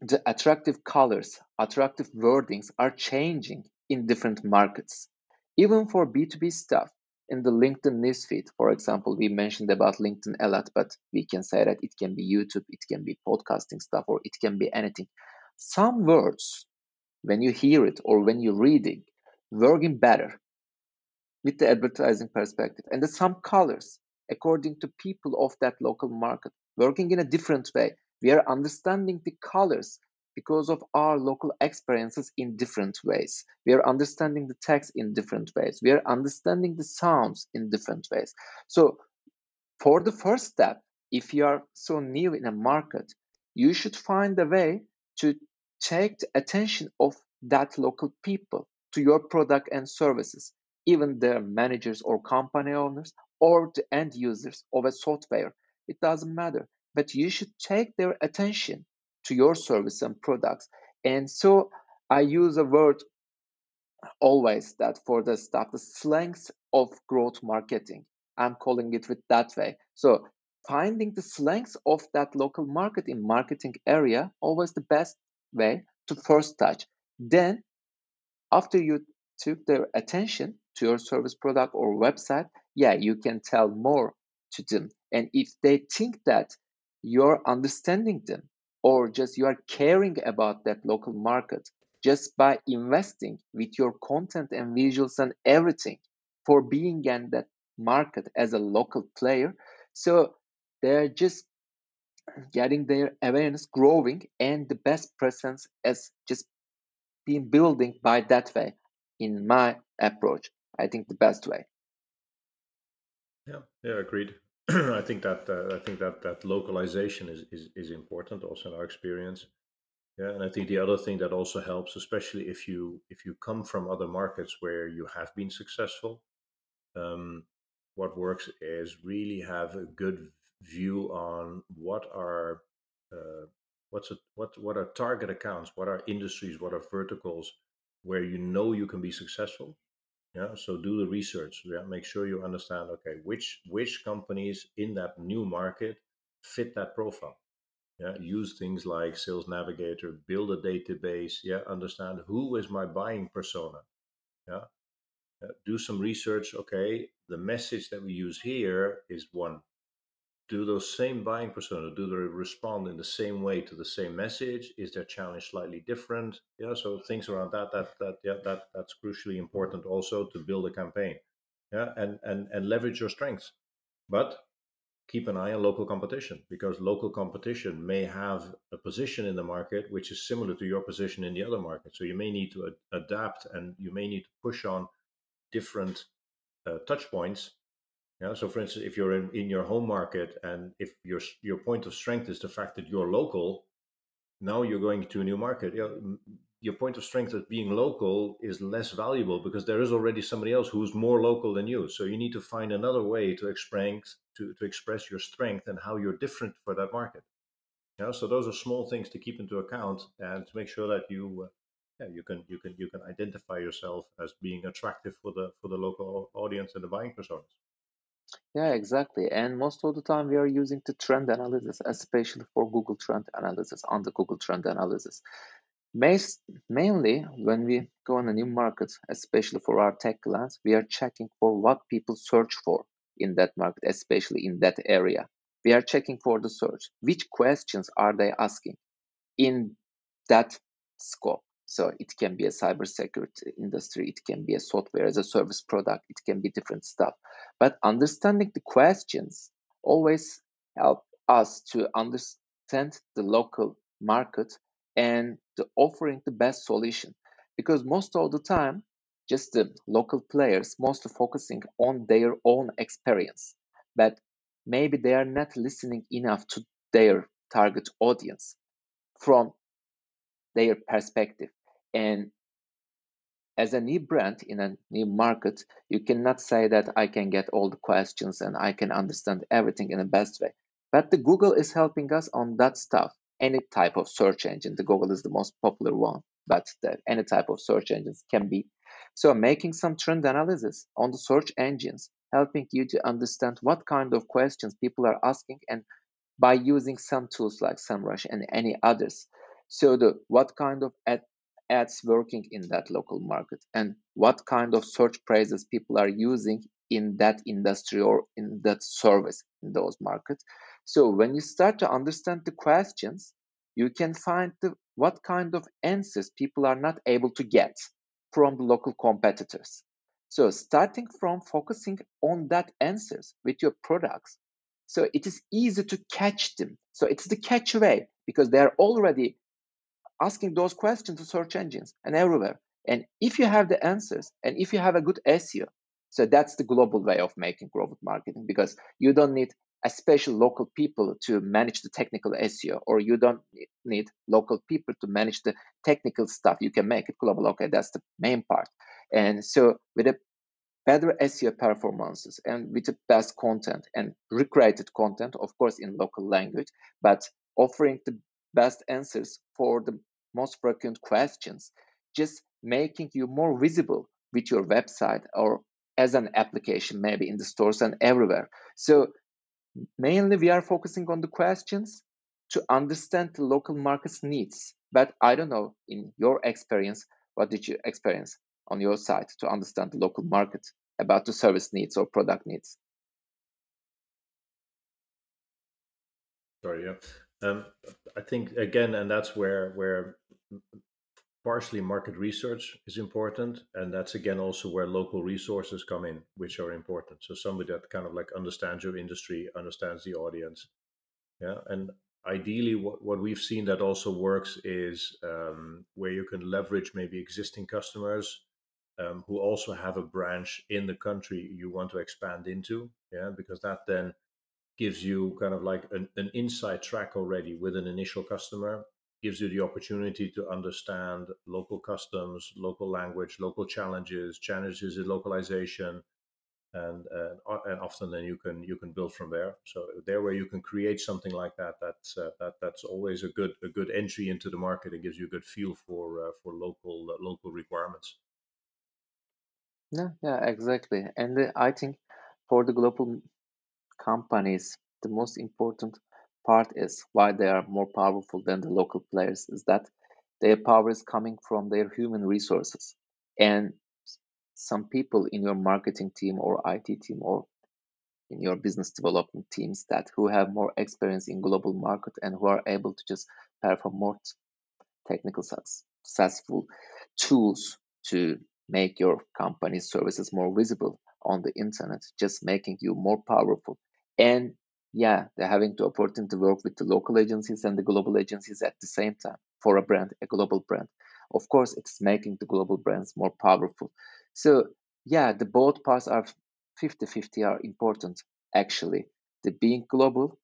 the attractive colors, attractive wordings are changing in different markets. Even for B2B stuff, in the LinkedIn newsfeed, for example, we mentioned about LinkedIn a lot, but we can say that it can be YouTube, it can be podcasting stuff, or it can be anything. Some words, when you hear it or when you're reading, working better with the advertising perspective. And some colors, according to people of that local market, working in a different way we are understanding the colors because of our local experiences in different ways. We are understanding the text in different ways. We are understanding the sounds in different ways. So, for the first step, if you are so new in a market, you should find a way to take the attention of that local people to your product and services, even their managers or company owners or the end users of a software. It doesn't matter but you should take their attention to your service and products. And so I use a word always that for the stuff, the slangs of growth marketing. I'm calling it with that way. So finding the slangs of that local market in marketing area always the best way to first touch. Then after you took their attention to your service product or website, yeah, you can tell more to them. And if they think that you're understanding them or just you are caring about that local market just by investing with your content and visuals and everything for being in that market as a local player. So they're just getting their awareness growing and the best presence as just being building by that way in my approach. I think the best way. Yeah. Yeah agreed I think that uh, I think that that localization is, is is important also in our experience. Yeah, and I think the other thing that also helps, especially if you if you come from other markets where you have been successful, um, what works is really have a good view on what are uh, what's it, what what are target accounts, what are industries, what are verticals where you know you can be successful, yeah, so do the research. Yeah, make sure you understand. Okay, which which companies in that new market fit that profile. Yeah, use things like Sales Navigator, build a database. Yeah, understand who is my buying persona. Yeah, do some research. Okay, the message that we use here is one. Do those same buying persona do they respond in the same way to the same message? Is their challenge slightly different? Yeah so things around that that that yeah that that's crucially important also to build a campaign. Yeah and and and leverage your strengths. But keep an eye on local competition because local competition may have a position in the market which is similar to your position in the other market. So you may need to ad- adapt and you may need to push on different uh, touch points yeah. So, for instance, if you're in, in your home market and if your your point of strength is the fact that you're local, now you're going to a new market. You know, your point of strength as being local is less valuable because there is already somebody else who's more local than you. So you need to find another way to express to, to express your strength and how you're different for that market. Yeah. So those are small things to keep into account and to make sure that you. Uh, yeah, you can you can you can identify yourself as being attractive for the for the local audience and the buying personas. Yeah, exactly. And most of the time we are using the trend analysis, especially for Google Trend analysis, on the Google Trend analysis. mainly when we go on a new market, especially for our tech clients, we are checking for what people search for in that market, especially in that area. We are checking for the search. Which questions are they asking in that scope? So it can be a cybersecurity industry, it can be a software as a service product, it can be different stuff. But understanding the questions always help us to understand the local market and the offering the best solution. Because most of the time, just the local players mostly focusing on their own experience, but maybe they are not listening enough to their target audience from their perspective. And as a new brand in a new market, you cannot say that I can get all the questions and I can understand everything in the best way. But the Google is helping us on that stuff. Any type of search engine, the Google is the most popular one, but the, any type of search engines can be. So making some trend analysis on the search engines, helping you to understand what kind of questions people are asking and by using some tools like SEMrush and any others. So the what kind of ad, ads working in that local market and what kind of search phrases people are using in that industry or in that service in those markets. So when you start to understand the questions, you can find the, what kind of answers people are not able to get from the local competitors. So starting from focusing on that answers with your products, so it is easy to catch them. So it's the catch way because they are already asking those questions to search engines and everywhere. And if you have the answers and if you have a good SEO, so that's the global way of making growth marketing because you don't need a special local people to manage the technical SEO or you don't need local people to manage the technical stuff. You can make it global. Okay, that's the main part. And so with a better SEO performances and with the best content and recreated content, of course, in local language, but offering the best answers for the most frequent questions, just making you more visible with your website or as an application, maybe in the stores and everywhere. So, mainly we are focusing on the questions to understand the local market's needs. But I don't know, in your experience, what did you experience on your side to understand the local market about the service needs or product needs? Sorry, yeah. Um, I think again, and that's where where partially market research is important, and that's again also where local resources come in, which are important. So somebody that kind of like understands your industry, understands the audience, yeah. And ideally, what what we've seen that also works is um, where you can leverage maybe existing customers. Um, who also have a branch in the country you want to expand into, yeah, because that then gives you kind of like an, an inside track already with an initial customer gives you the opportunity to understand local customs local language local challenges challenges in localization and uh, and often then you can you can build from there. So there where you can create something like that that's uh, that that's always a good a good entry into the market and gives you a good feel for uh, for local uh, local requirements. Yeah yeah exactly. And uh, i think for the global companies, the most important part is why they are more powerful than the local players is that their power is coming from their human resources. And some people in your marketing team or IT team or in your business development teams that who have more experience in global market and who are able to just perform more technical successful tools to make your company's services more visible on the internet, just making you more powerful. And yeah, they're having the opportunity to work with the local agencies and the global agencies at the same time for a brand, a global brand. Of course, it's making the global brands more powerful. So yeah, the both parts are 50-50 are important actually. The being global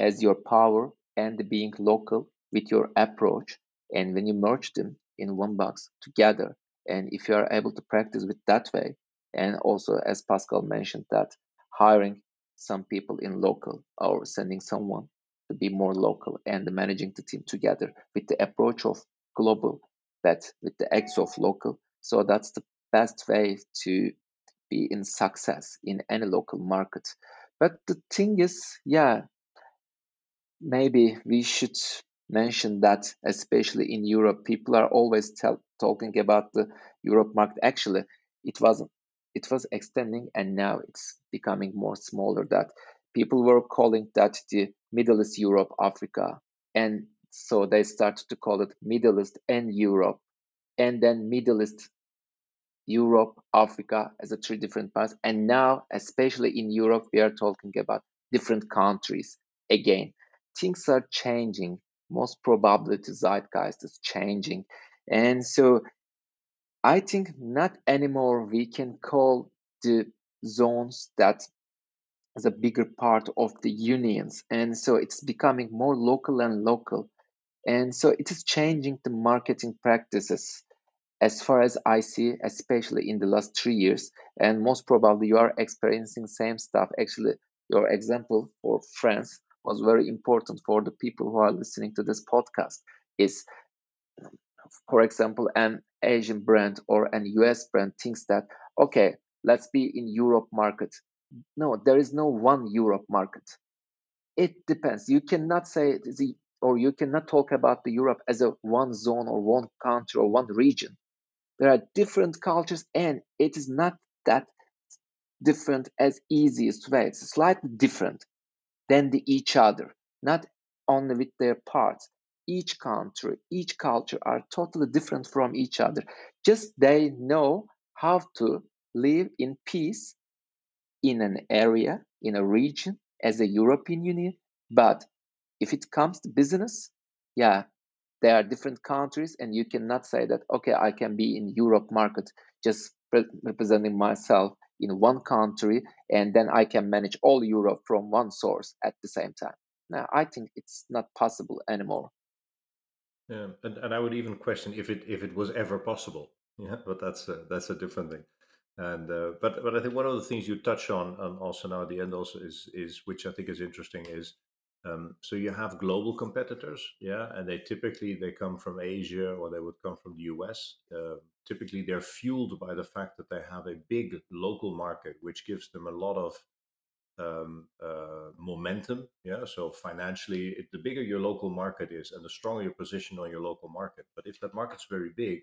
as your power and the being local with your approach. And when you merge them in one box together, and if you are able to practice with that way, and also as Pascal mentioned that hiring some people in local or sending someone to be more local and managing the team together with the approach of global but with the X of local. So that's the best way to be in success in any local market. But the thing is, yeah, maybe we should mention that especially in Europe, people are always tell, talking about the Europe market. Actually, it wasn't. It was extending, and now it's becoming more smaller. That people were calling that the Middle East, Europe, Africa, and so they started to call it Middle East and Europe, and then Middle East, Europe, Africa as a three different parts. And now, especially in Europe, we are talking about different countries again. Things are changing. Most probably, the zeitgeist is changing, and so I think not anymore we can call the zones that as a bigger part of the unions. And so it's becoming more local and local. And so it is changing the marketing practices as far as I see, especially in the last three years. And most probably you are experiencing same stuff. Actually, your example for France was very important for the people who are listening to this podcast is for example an asian brand or an us brand thinks that okay let's be in europe market. No there is no one europe market. It depends. You cannot say the or you cannot talk about the europe as a one zone or one country or one region. There are different cultures and it is not that different as easiest way. It's slightly different than the each other not only with their parts each country each culture are totally different from each other. Just they know how to live in peace in an area in a region as a european union. But if it comes to business yeah there are different countries and you cannot say that okay i can be in europe market just representing myself in one country and then i can manage all europe from one source at the same time. Now i think it's not possible anymore yeah and, and i would even question if it if it was ever possible yeah but that's a, that's a different thing and uh, but but i think one of the things you touch on and also now at the end also is is which i think is interesting is um, so you have global competitors, yeah, and they typically they come from Asia or they would come from the US. Uh, typically, they're fueled by the fact that they have a big local market, which gives them a lot of um, uh, momentum. Yeah, so financially, it, the bigger your local market is, and the stronger your position on your local market. But if that market's very big,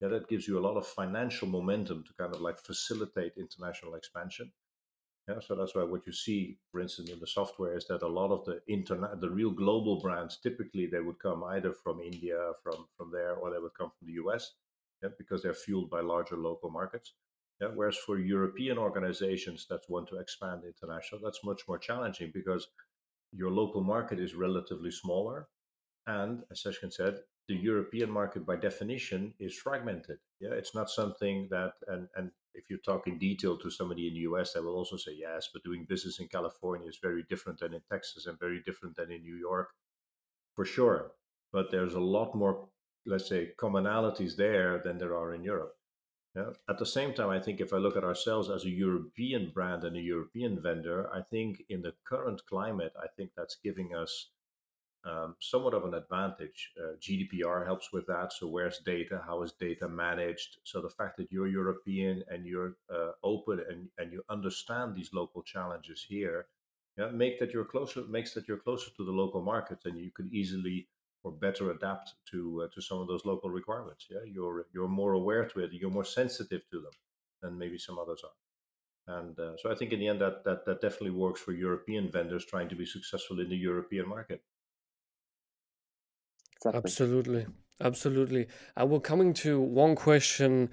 yeah, that gives you a lot of financial momentum to kind of like facilitate international expansion. Yeah, so that's why what you see, for instance, in the software is that a lot of the internet, the real global brands, typically they would come either from India, from from there, or they would come from the US, because they're fueled by larger local markets. Yeah, whereas for European organizations that want to expand international, that's much more challenging because your local market is relatively smaller, and as Seçkin said, the European market by definition is fragmented. Yeah, it's not something that and and if you talk in detail to somebody in the US, they will also say yes, but doing business in California is very different than in Texas and very different than in New York, for sure. But there's a lot more, let's say, commonalities there than there are in Europe. Yeah. At the same time, I think if I look at ourselves as a European brand and a European vendor, I think in the current climate, I think that's giving us um, somewhat of an advantage. Uh, GDPR helps with that. So, where's data? How is data managed? So, the fact that you're European and you're uh, open and, and you understand these local challenges here, yeah, make that you're closer makes that you're closer to the local markets, and you can easily or better adapt to uh, to some of those local requirements. Yeah, you're you're more aware to it. You're more sensitive to them than maybe some others are. And uh, so I think in the end that, that that definitely works for European vendors trying to be successful in the European market. Exactly. Absolutely, absolutely. I will coming to one question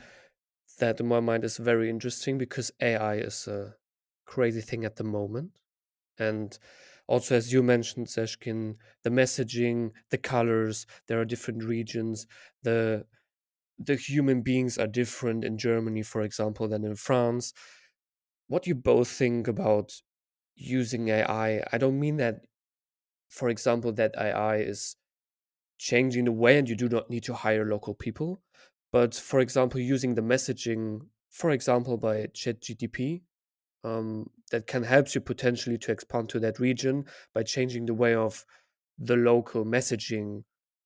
that in my mind is very interesting because AI is a crazy thing at the moment, and also as you mentioned, Seçkin, the messaging, the colors, there are different regions, the the human beings are different in Germany, for example, than in France. What do you both think about using AI? I don't mean that, for example, that AI is changing the way and you do not need to hire local people. But for example, using the messaging, for example, by ChatGTP, um, that can help you potentially to expand to that region by changing the way of the local messaging.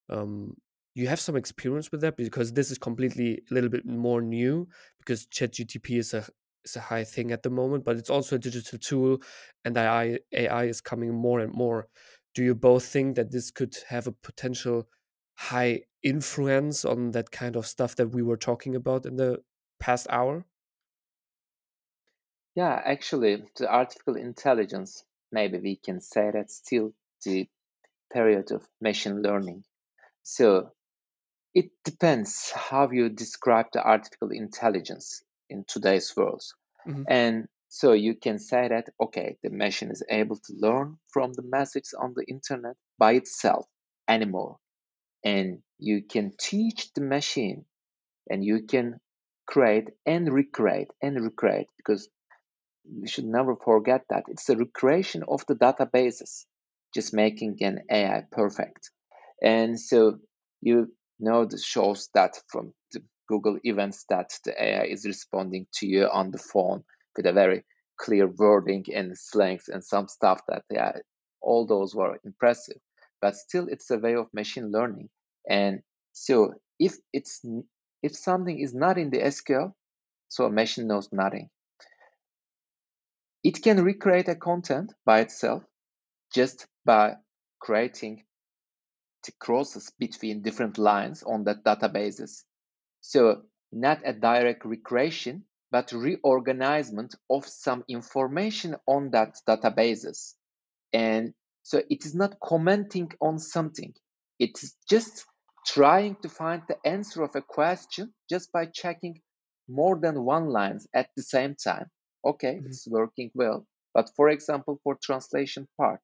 Um, you have some experience with that because this is completely a little bit more new because ChatGTP is a is a high thing at the moment, but it's also a digital tool, and AI AI is coming more and more do you both think that this could have a potential high influence on that kind of stuff that we were talking about in the past hour? Yeah, actually, the artificial intelligence, maybe we can say that still the period of machine learning. So it depends how you describe the artificial intelligence in today's world. Mm-hmm. And so you can say that, okay, the machine is able to learn from the message on the internet by itself anymore. And you can teach the machine and you can create and recreate and recreate because we should never forget that. It's the recreation of the databases just making an AI perfect. And so you know the shows that from the Google events that the AI is responding to you on the phone with a very clear wording and slangs and some stuff that yeah all those were impressive. But still it's a way of machine learning. And so if it's if something is not in the sql so a machine knows nothing it can recreate a content by itself just by creating the crosses between different lines on that databases so not a direct recreation but reorganization of some information on that databases. And so it is not commenting on something. It is just trying to find the answer of a question just by checking more than one lines at the same time. Okay, mm-hmm. it's working well. But for example, for translation part,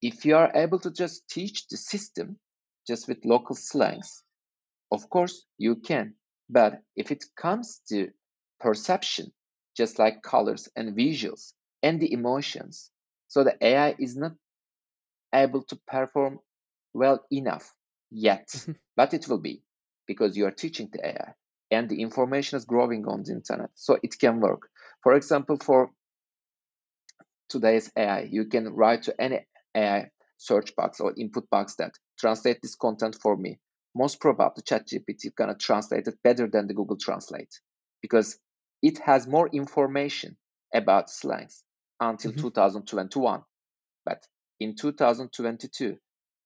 if you are able to just teach the system just with local slangs, of course you can. But if it comes to perception, just like colors and visuals and the emotions. So the AI is not able to perform well enough yet, mm-hmm. but it will be because you are teaching the AI and the information is growing on the internet. So it can work. For example, for today's AI, you can write to any AI search box or input box that translate this content for me. Most probably ChatGPT is gonna translate it better than the Google Translate because it has more information about slangs until mm-hmm. 2021. But in 2022,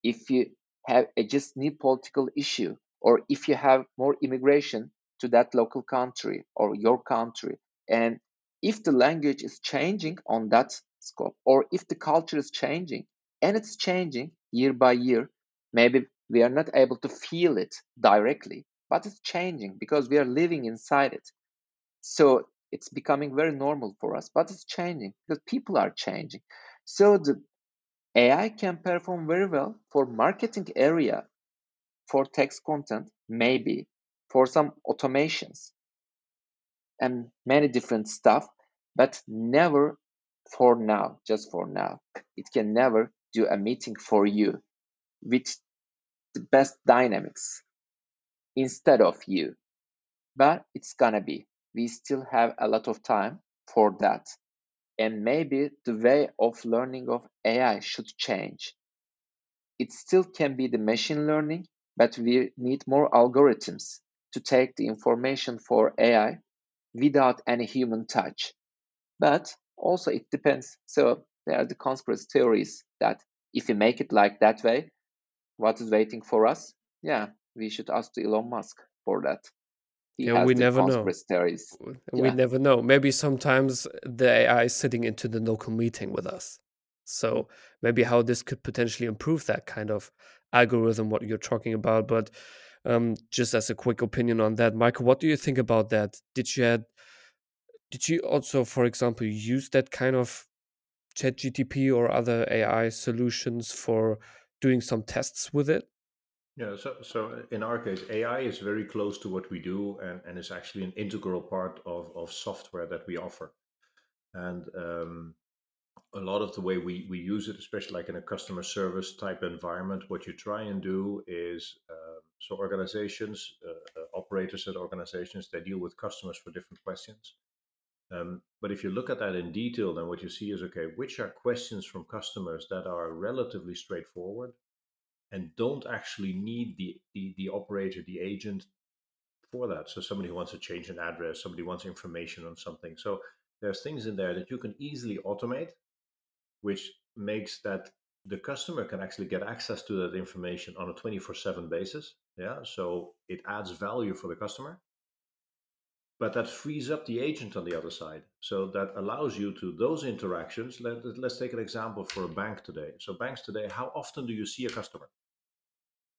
if you have a just new political issue, or if you have more immigration to that local country or your country, and if the language is changing on that scope, or if the culture is changing, and it's changing year by year, maybe we are not able to feel it directly, but it's changing because we are living inside it. So it's becoming very normal for us, but it's changing because people are changing. So the AI can perform very well for marketing area, for text content, maybe for some automations and many different stuff, but never for now, just for now. It can never do a meeting for you with the best dynamics instead of you, but it's gonna be we still have a lot of time for that. And maybe the way of learning of AI should change. It still can be the machine learning, but we need more algorithms to take the information for AI without any human touch. But also it depends. So there are the conspiracy theories that if we make it like that way, what is waiting for us? Yeah, we should ask Elon Musk for that. He Yeah, we the never know. theories. We Yeah. never know. Maybe sometimes the AI is sitting into the local meeting with us. So maybe how this could potentially improve that kind of algorithm, what you're talking about. But um, just as a quick opinion on that, Michael, what do you think about that? Did you had, did you also, for example, use that kind of ChatGTP or other AI solutions for doing some tests with it? Yeah, so so in our case, AI is very close to what we do and, and is actually an integral part of, of software that we offer. And um, a lot of the way we, we use it, especially like in a customer service type environment, what you try and do is uh, so organizations, uh, uh, operators at organizations, they deal with customers for different questions. Um, but if you look at that in detail, then what you see is okay, which are questions from customers that are relatively straightforward and don't actually need the, the, the operator, the agent for that. So somebody wants to change an address, somebody wants information on something. So there's things in there that you can easily automate, which makes that the customer can actually get access to that information on a 24/7 basis. Yeah, so it adds value for the customer. But that frees up the agent on the other side. So that allows you to those interactions. Let, let's take an example for a bank today. So banks today, how often do you see a customer?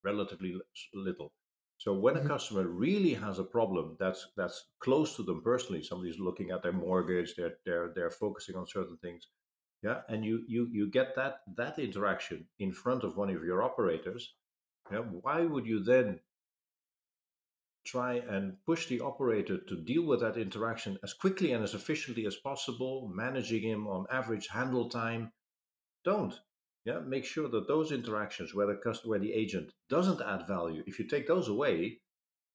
relatively little. So when a mm-hmm. customer really has a problem that's that's close to them personally, somebody's looking at their mortgage, they're they're they're focusing on certain things, yeah, and you you you get that that interaction in front of one of your operators, yeah, why would you then try and push the operator to deal with that interaction as quickly and as efficiently as possible, managing him on average handle time? Don't. Yeah, make sure that those interactions where the customer, where the agent doesn't add value, if you take those away,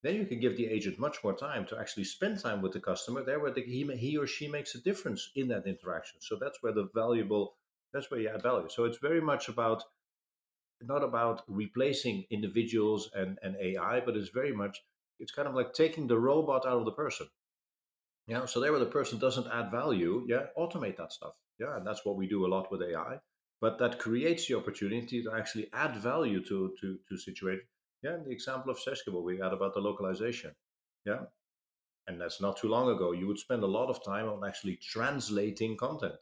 then you can give the agent much more time to actually spend time with the customer there where the, he, he or she makes a difference in that interaction. So that's where the valuable, that's where you add value. So it's very much about not about replacing individuals and, and AI, but it's very much it's kind of like taking the robot out of the person. Yeah. So there where the person doesn't add value, yeah, automate that stuff. Yeah. And that's what we do a lot with AI but that creates the opportunity to actually add value to to to situation. Yeah, the example of Seskebo we had about the localization. Yeah, and that's not too long ago. You would spend a lot of time on actually translating content.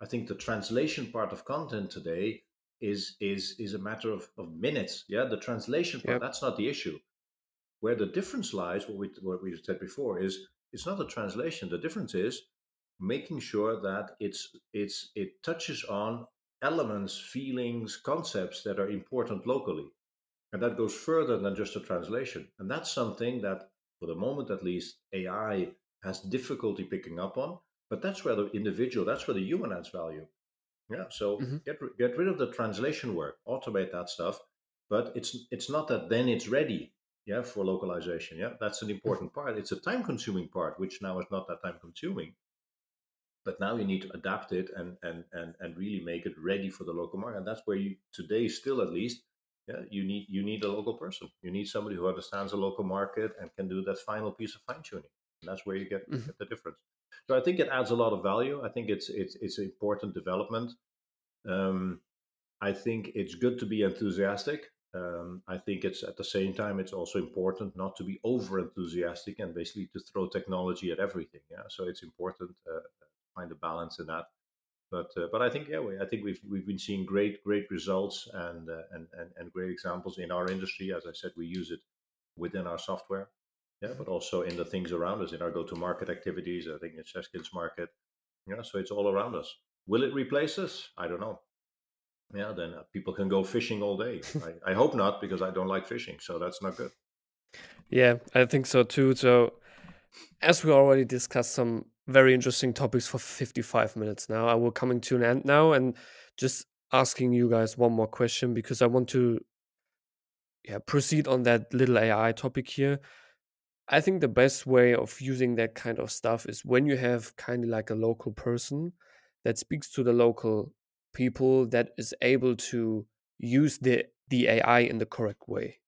I think the translation part of content today is is is a matter of, of minutes. Yeah, the translation part Yep. that's not the issue. Where the difference lies, what we what we said before, is it's not a translation. The difference is making sure that it's it's it touches on elements, feelings, concepts that are important locally. And that goes further than just a translation. And that's something that, for the moment at least, AI has difficulty picking up on. But that's where the individual, that's where the human adds value. Yeah. So Mhm. get get rid of the translation work, automate that stuff. But it's it's not that then it's ready. Yeah, for localization. Yeah, that's an important part. It's a time consuming part, which now is not that time consuming but now you need to adapt it and and and and really make it ready for the local market and that's where you today still at least yeah you need you need a local person you need somebody who understands the local market and can do that final piece of fine tuning and that's where you get, Mhm. get the difference so i think it adds a lot of value i think it's it's it's an important development um, i think it's good to be enthusiastic um, I think it's at the same time it's also important not to be over enthusiastic and basically to throw technology at everything. Yeah, so it's important uh, find a balance in that. But uh, but I think yeah, we, I think we've we've been seeing great great results and, uh, and and and great examples in our industry. As I said, we use it within our software, yeah, but also in the things around us in our go-to-market activities. I think in Seçkin's Market, yeah, so it's all around us. Will it replace us? I don't know. Yeah, then uh, people can go fishing all day. I, I hope not because I don't like fishing, so that's not good. Yeah, I think so too. So, as we already discussed some very interesting topics for 55 minutes now, I will coming to an end now and just asking you guys one more question because I want to yeah, proceed on that little AI topic here. I think the best way of using that kind of stuff is when you have kind of like a local person that speaks to the local people that is able to use the the AI in the correct way.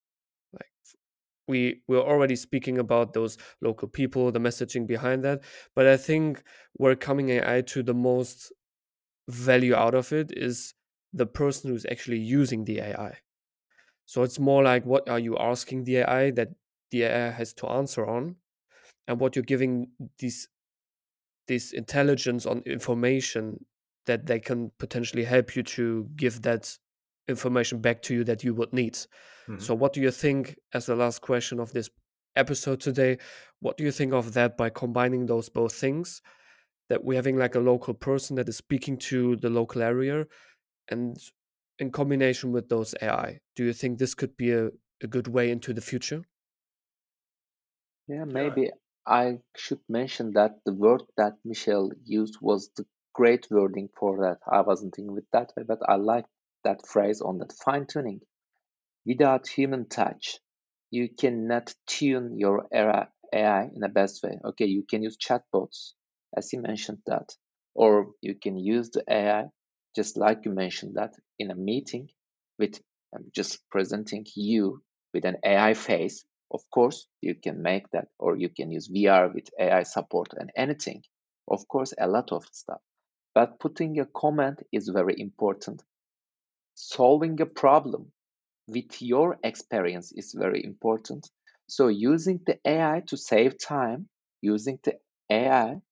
We we're already speaking about those local people, the messaging behind that, but I think where coming AI to the most value out of it is the person who's actually using the AI. So it's more like what are you asking the AI that the AI has to answer on, and what you're giving these this intelligence on information that they can potentially help you to give that information back to you that you would need. Mm-hmm. So, what do you think, as the last question of this episode today, what do you think of that by combining those both things? That we're having like a local person that is speaking to the local area and in combination with those AI, do you think this could be a, a good way into the future? Yeah, maybe I should mention that the word that Michel used was the great wording for that. I wasn't thinking with that way, but I like that phrase on that fine tuning. Without human touch, you cannot tune your AI in the best way. Okay, you can use chatbots, as he mentioned that, or you can use the AI just like you mentioned that in a meeting with um, just presenting you with an AI face. Of course, you can make that, or you can use VR with AI support and anything. Of course, a lot of stuff. But putting a comment is very important. Solving a problem with your experience is very important. So using the AI to save time, using the AI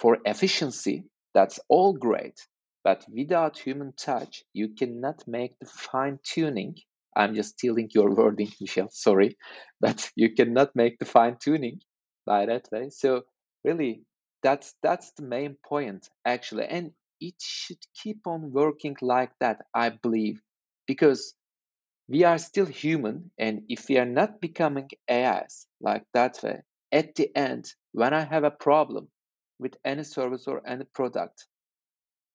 for efficiency, that's all great. But without human touch, you cannot make the fine tuning. I'm just stealing your wording, Michel, sorry. But you cannot make the fine tuning by that way. So really, that's that's the main point actually. And it should keep on working like that, I believe, because we are still human. And if we are not becoming AIs like that way, at the end, when I have a problem with any service or any product,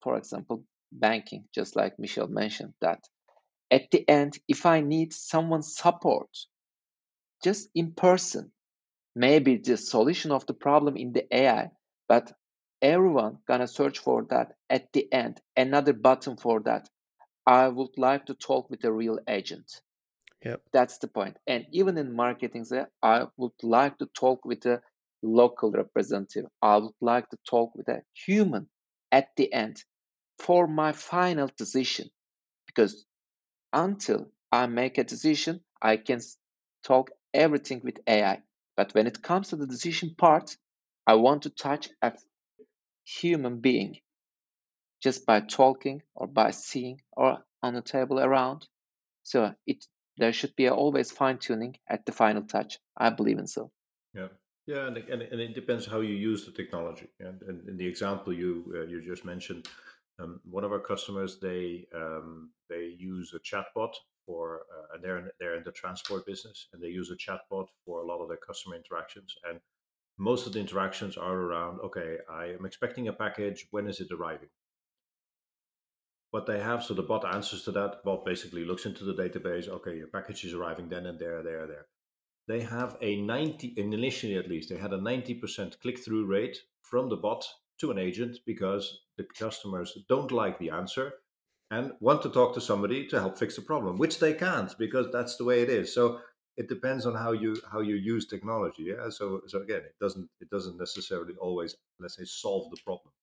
for example, banking, just like Michel mentioned, that at the end, if I need someone's support, just in person, maybe the solution of the problem in the AI, but everyone gonna search for that at the end, another button for that. I would like to talk with a real agent. Yep. That's the point. And even in marketing, I would like to talk with a local representative. I would like to talk with a human at the end for my final decision because until I make a decision, I can talk everything with AI. But when it comes to the decision part, I want to touch a human being just by talking or by seeing or on the table around. So it there should be always fine tuning at the final touch. I believe in so. Yeah. Yeah, and, and, and it depends how you use the technology. And, and in the example you uh, you just mentioned, um, one of our customers, they um, they use a chatbot for, uh, and they're in, they're in the transport business, and they use a chatbot for a lot of their customer interactions. And most of the interactions are around, okay, I am expecting a package. When is it arriving? What they have, so the bot answers to that. Bot basically looks into the database. Okay, your package is arriving then and there, there, there. They have a 90, initially at least, they had a 90% click through rate from the bot to an agent because the customers don't like the answer and want to talk to somebody to help fix the problem, which they can't because that's the way it is. So it depends on how you how you use technology. Yeah. So so again, it doesn't it doesn't necessarily always let's say solve the problem.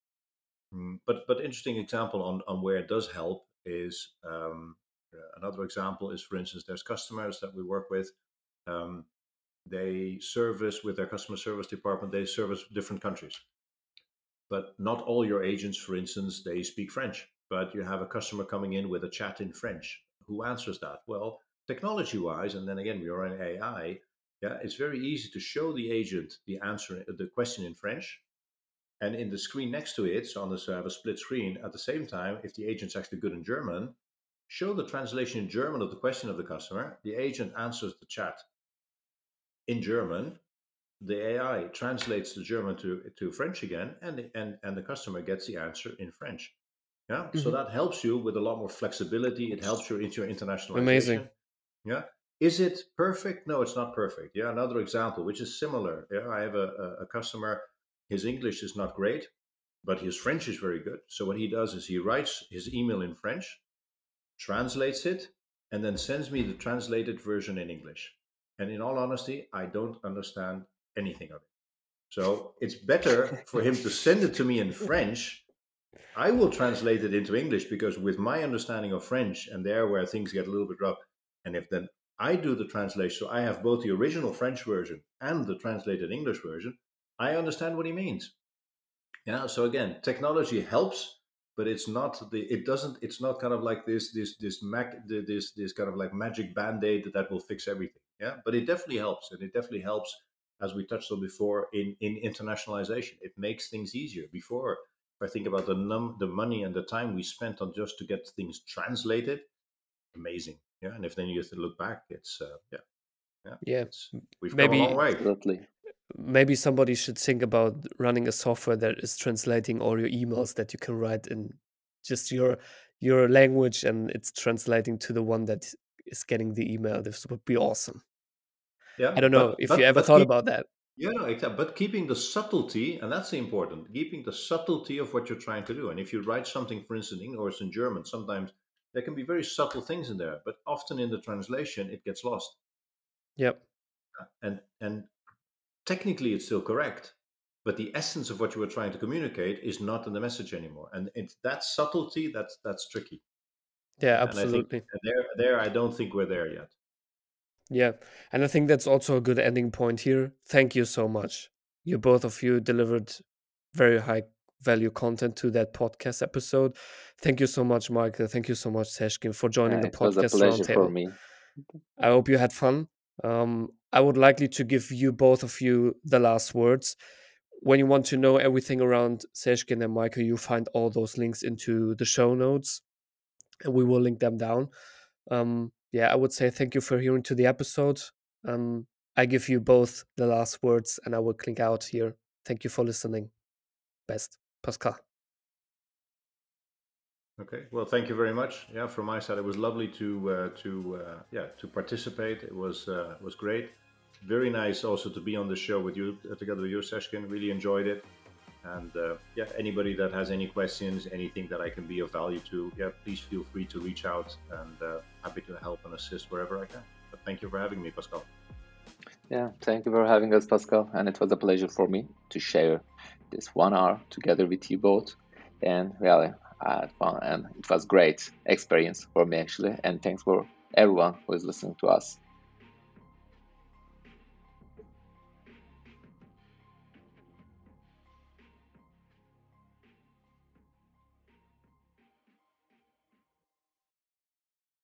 Mm, but but interesting example on on where it does help is um, uh, another example is for instance there's customers that we work with. Um, they service with their customer service department. They service different countries but not all your agents, for instance, they speak French. But you have a customer coming in with a chat in French. Who answers that? Well, technology wise, and then again, we are in AI. Yeah, it's very easy to show the agent the answer, the question in French, and in the screen next to it, so on this, I have a split screen. At the same time, if the agent's actually good in German, show the translation in German of the question of the customer. The agent answers the chat in German, the AI translates the German to, to French again, and the, and and the customer gets the answer in French. Yeah, mm-hmm. so that helps you with a lot more flexibility. It helps you into your internationalization. Amazing. Yeah. Is it perfect? No, it's not perfect. Yeah. Another example, which is similar. Yeah, I have a, a, a customer. His English is not great, but his French is very good. So what he does is he writes his email in French, translates it, and then sends me the translated version in English. And in all honesty, I don't understand anything of it. So it's better for him to send it to me in French. I will translate it into English because with my understanding of French and there where things get a little bit rough, and if then I do the translation. So I have both the original French version and the translated English version. I understand what he means. Yeah. So again, technology helps, but it's not the. It doesn't. It's not kind of like this. This. This. Mac. This. This kind of like magic band aid that will fix everything. Yeah. But it definitely helps, and it definitely helps, as we touched on before, in in internationalization. It makes things easier. Before, if I think about the num the money and the time we spent on just to get things translated, amazing yeah and if then you have to look back it's uh, yeah yeah yeah we've maybe, come a long way absolutely maybe somebody should think about running a software that is translating all your emails that you can write in just your your language and it's translating to the one that is getting the email this would be awesome yeah i don't know but, if but, you ever thought keep, about that yeah no exactly but keeping the subtlety and that's important keeping the subtlety of what you're trying to do and if you write something for instance in or it's in german sometimes there can be very subtle things in there, but often in the translation it gets lost. Yep. Uh, and and technically it's still correct, but the essence of what you were trying to communicate is not in the message anymore. And it's that subtlety that's that's tricky. Yeah, absolutely. And I there there I don't think we're there yet. Yeah, and I think that's also a good ending point here. Thank you so much. You both of you delivered very high value content to that podcast episode. Thank you so much, Michael. Thank you so much, Seçkin, for joining yeah, the podcast. It was a pleasure for me. I hope you had fun. Um, I would likely to give you both of you the last words. When you want to know everything around Seçkin and Michael, you find all those links into the show notes, and we will link them down. Um, yeah, I would say thank you for hearing to the episode. Um, I give you both the last words, and I will click out here. Thank you for listening. Best. Pascal. Okay. Well, thank you very much. Yeah, from my side, it was lovely to uh, to uh, yeah to participate. It was uh, was great. Very nice also to be on the show with you uh, together with you, Seçkin. Really enjoyed it. And uh, yeah, anybody that has any questions, anything that I can be of value to, yeah, please feel free to reach out. And uh, happy to help and assist wherever I can. But thank you for having me, Pascal. Yeah, thank you for having us, Pascal. And it was a pleasure for me to share this one hour together with you both. And really, fun and it was great experience for me actually. And thanks for everyone who is listening to us.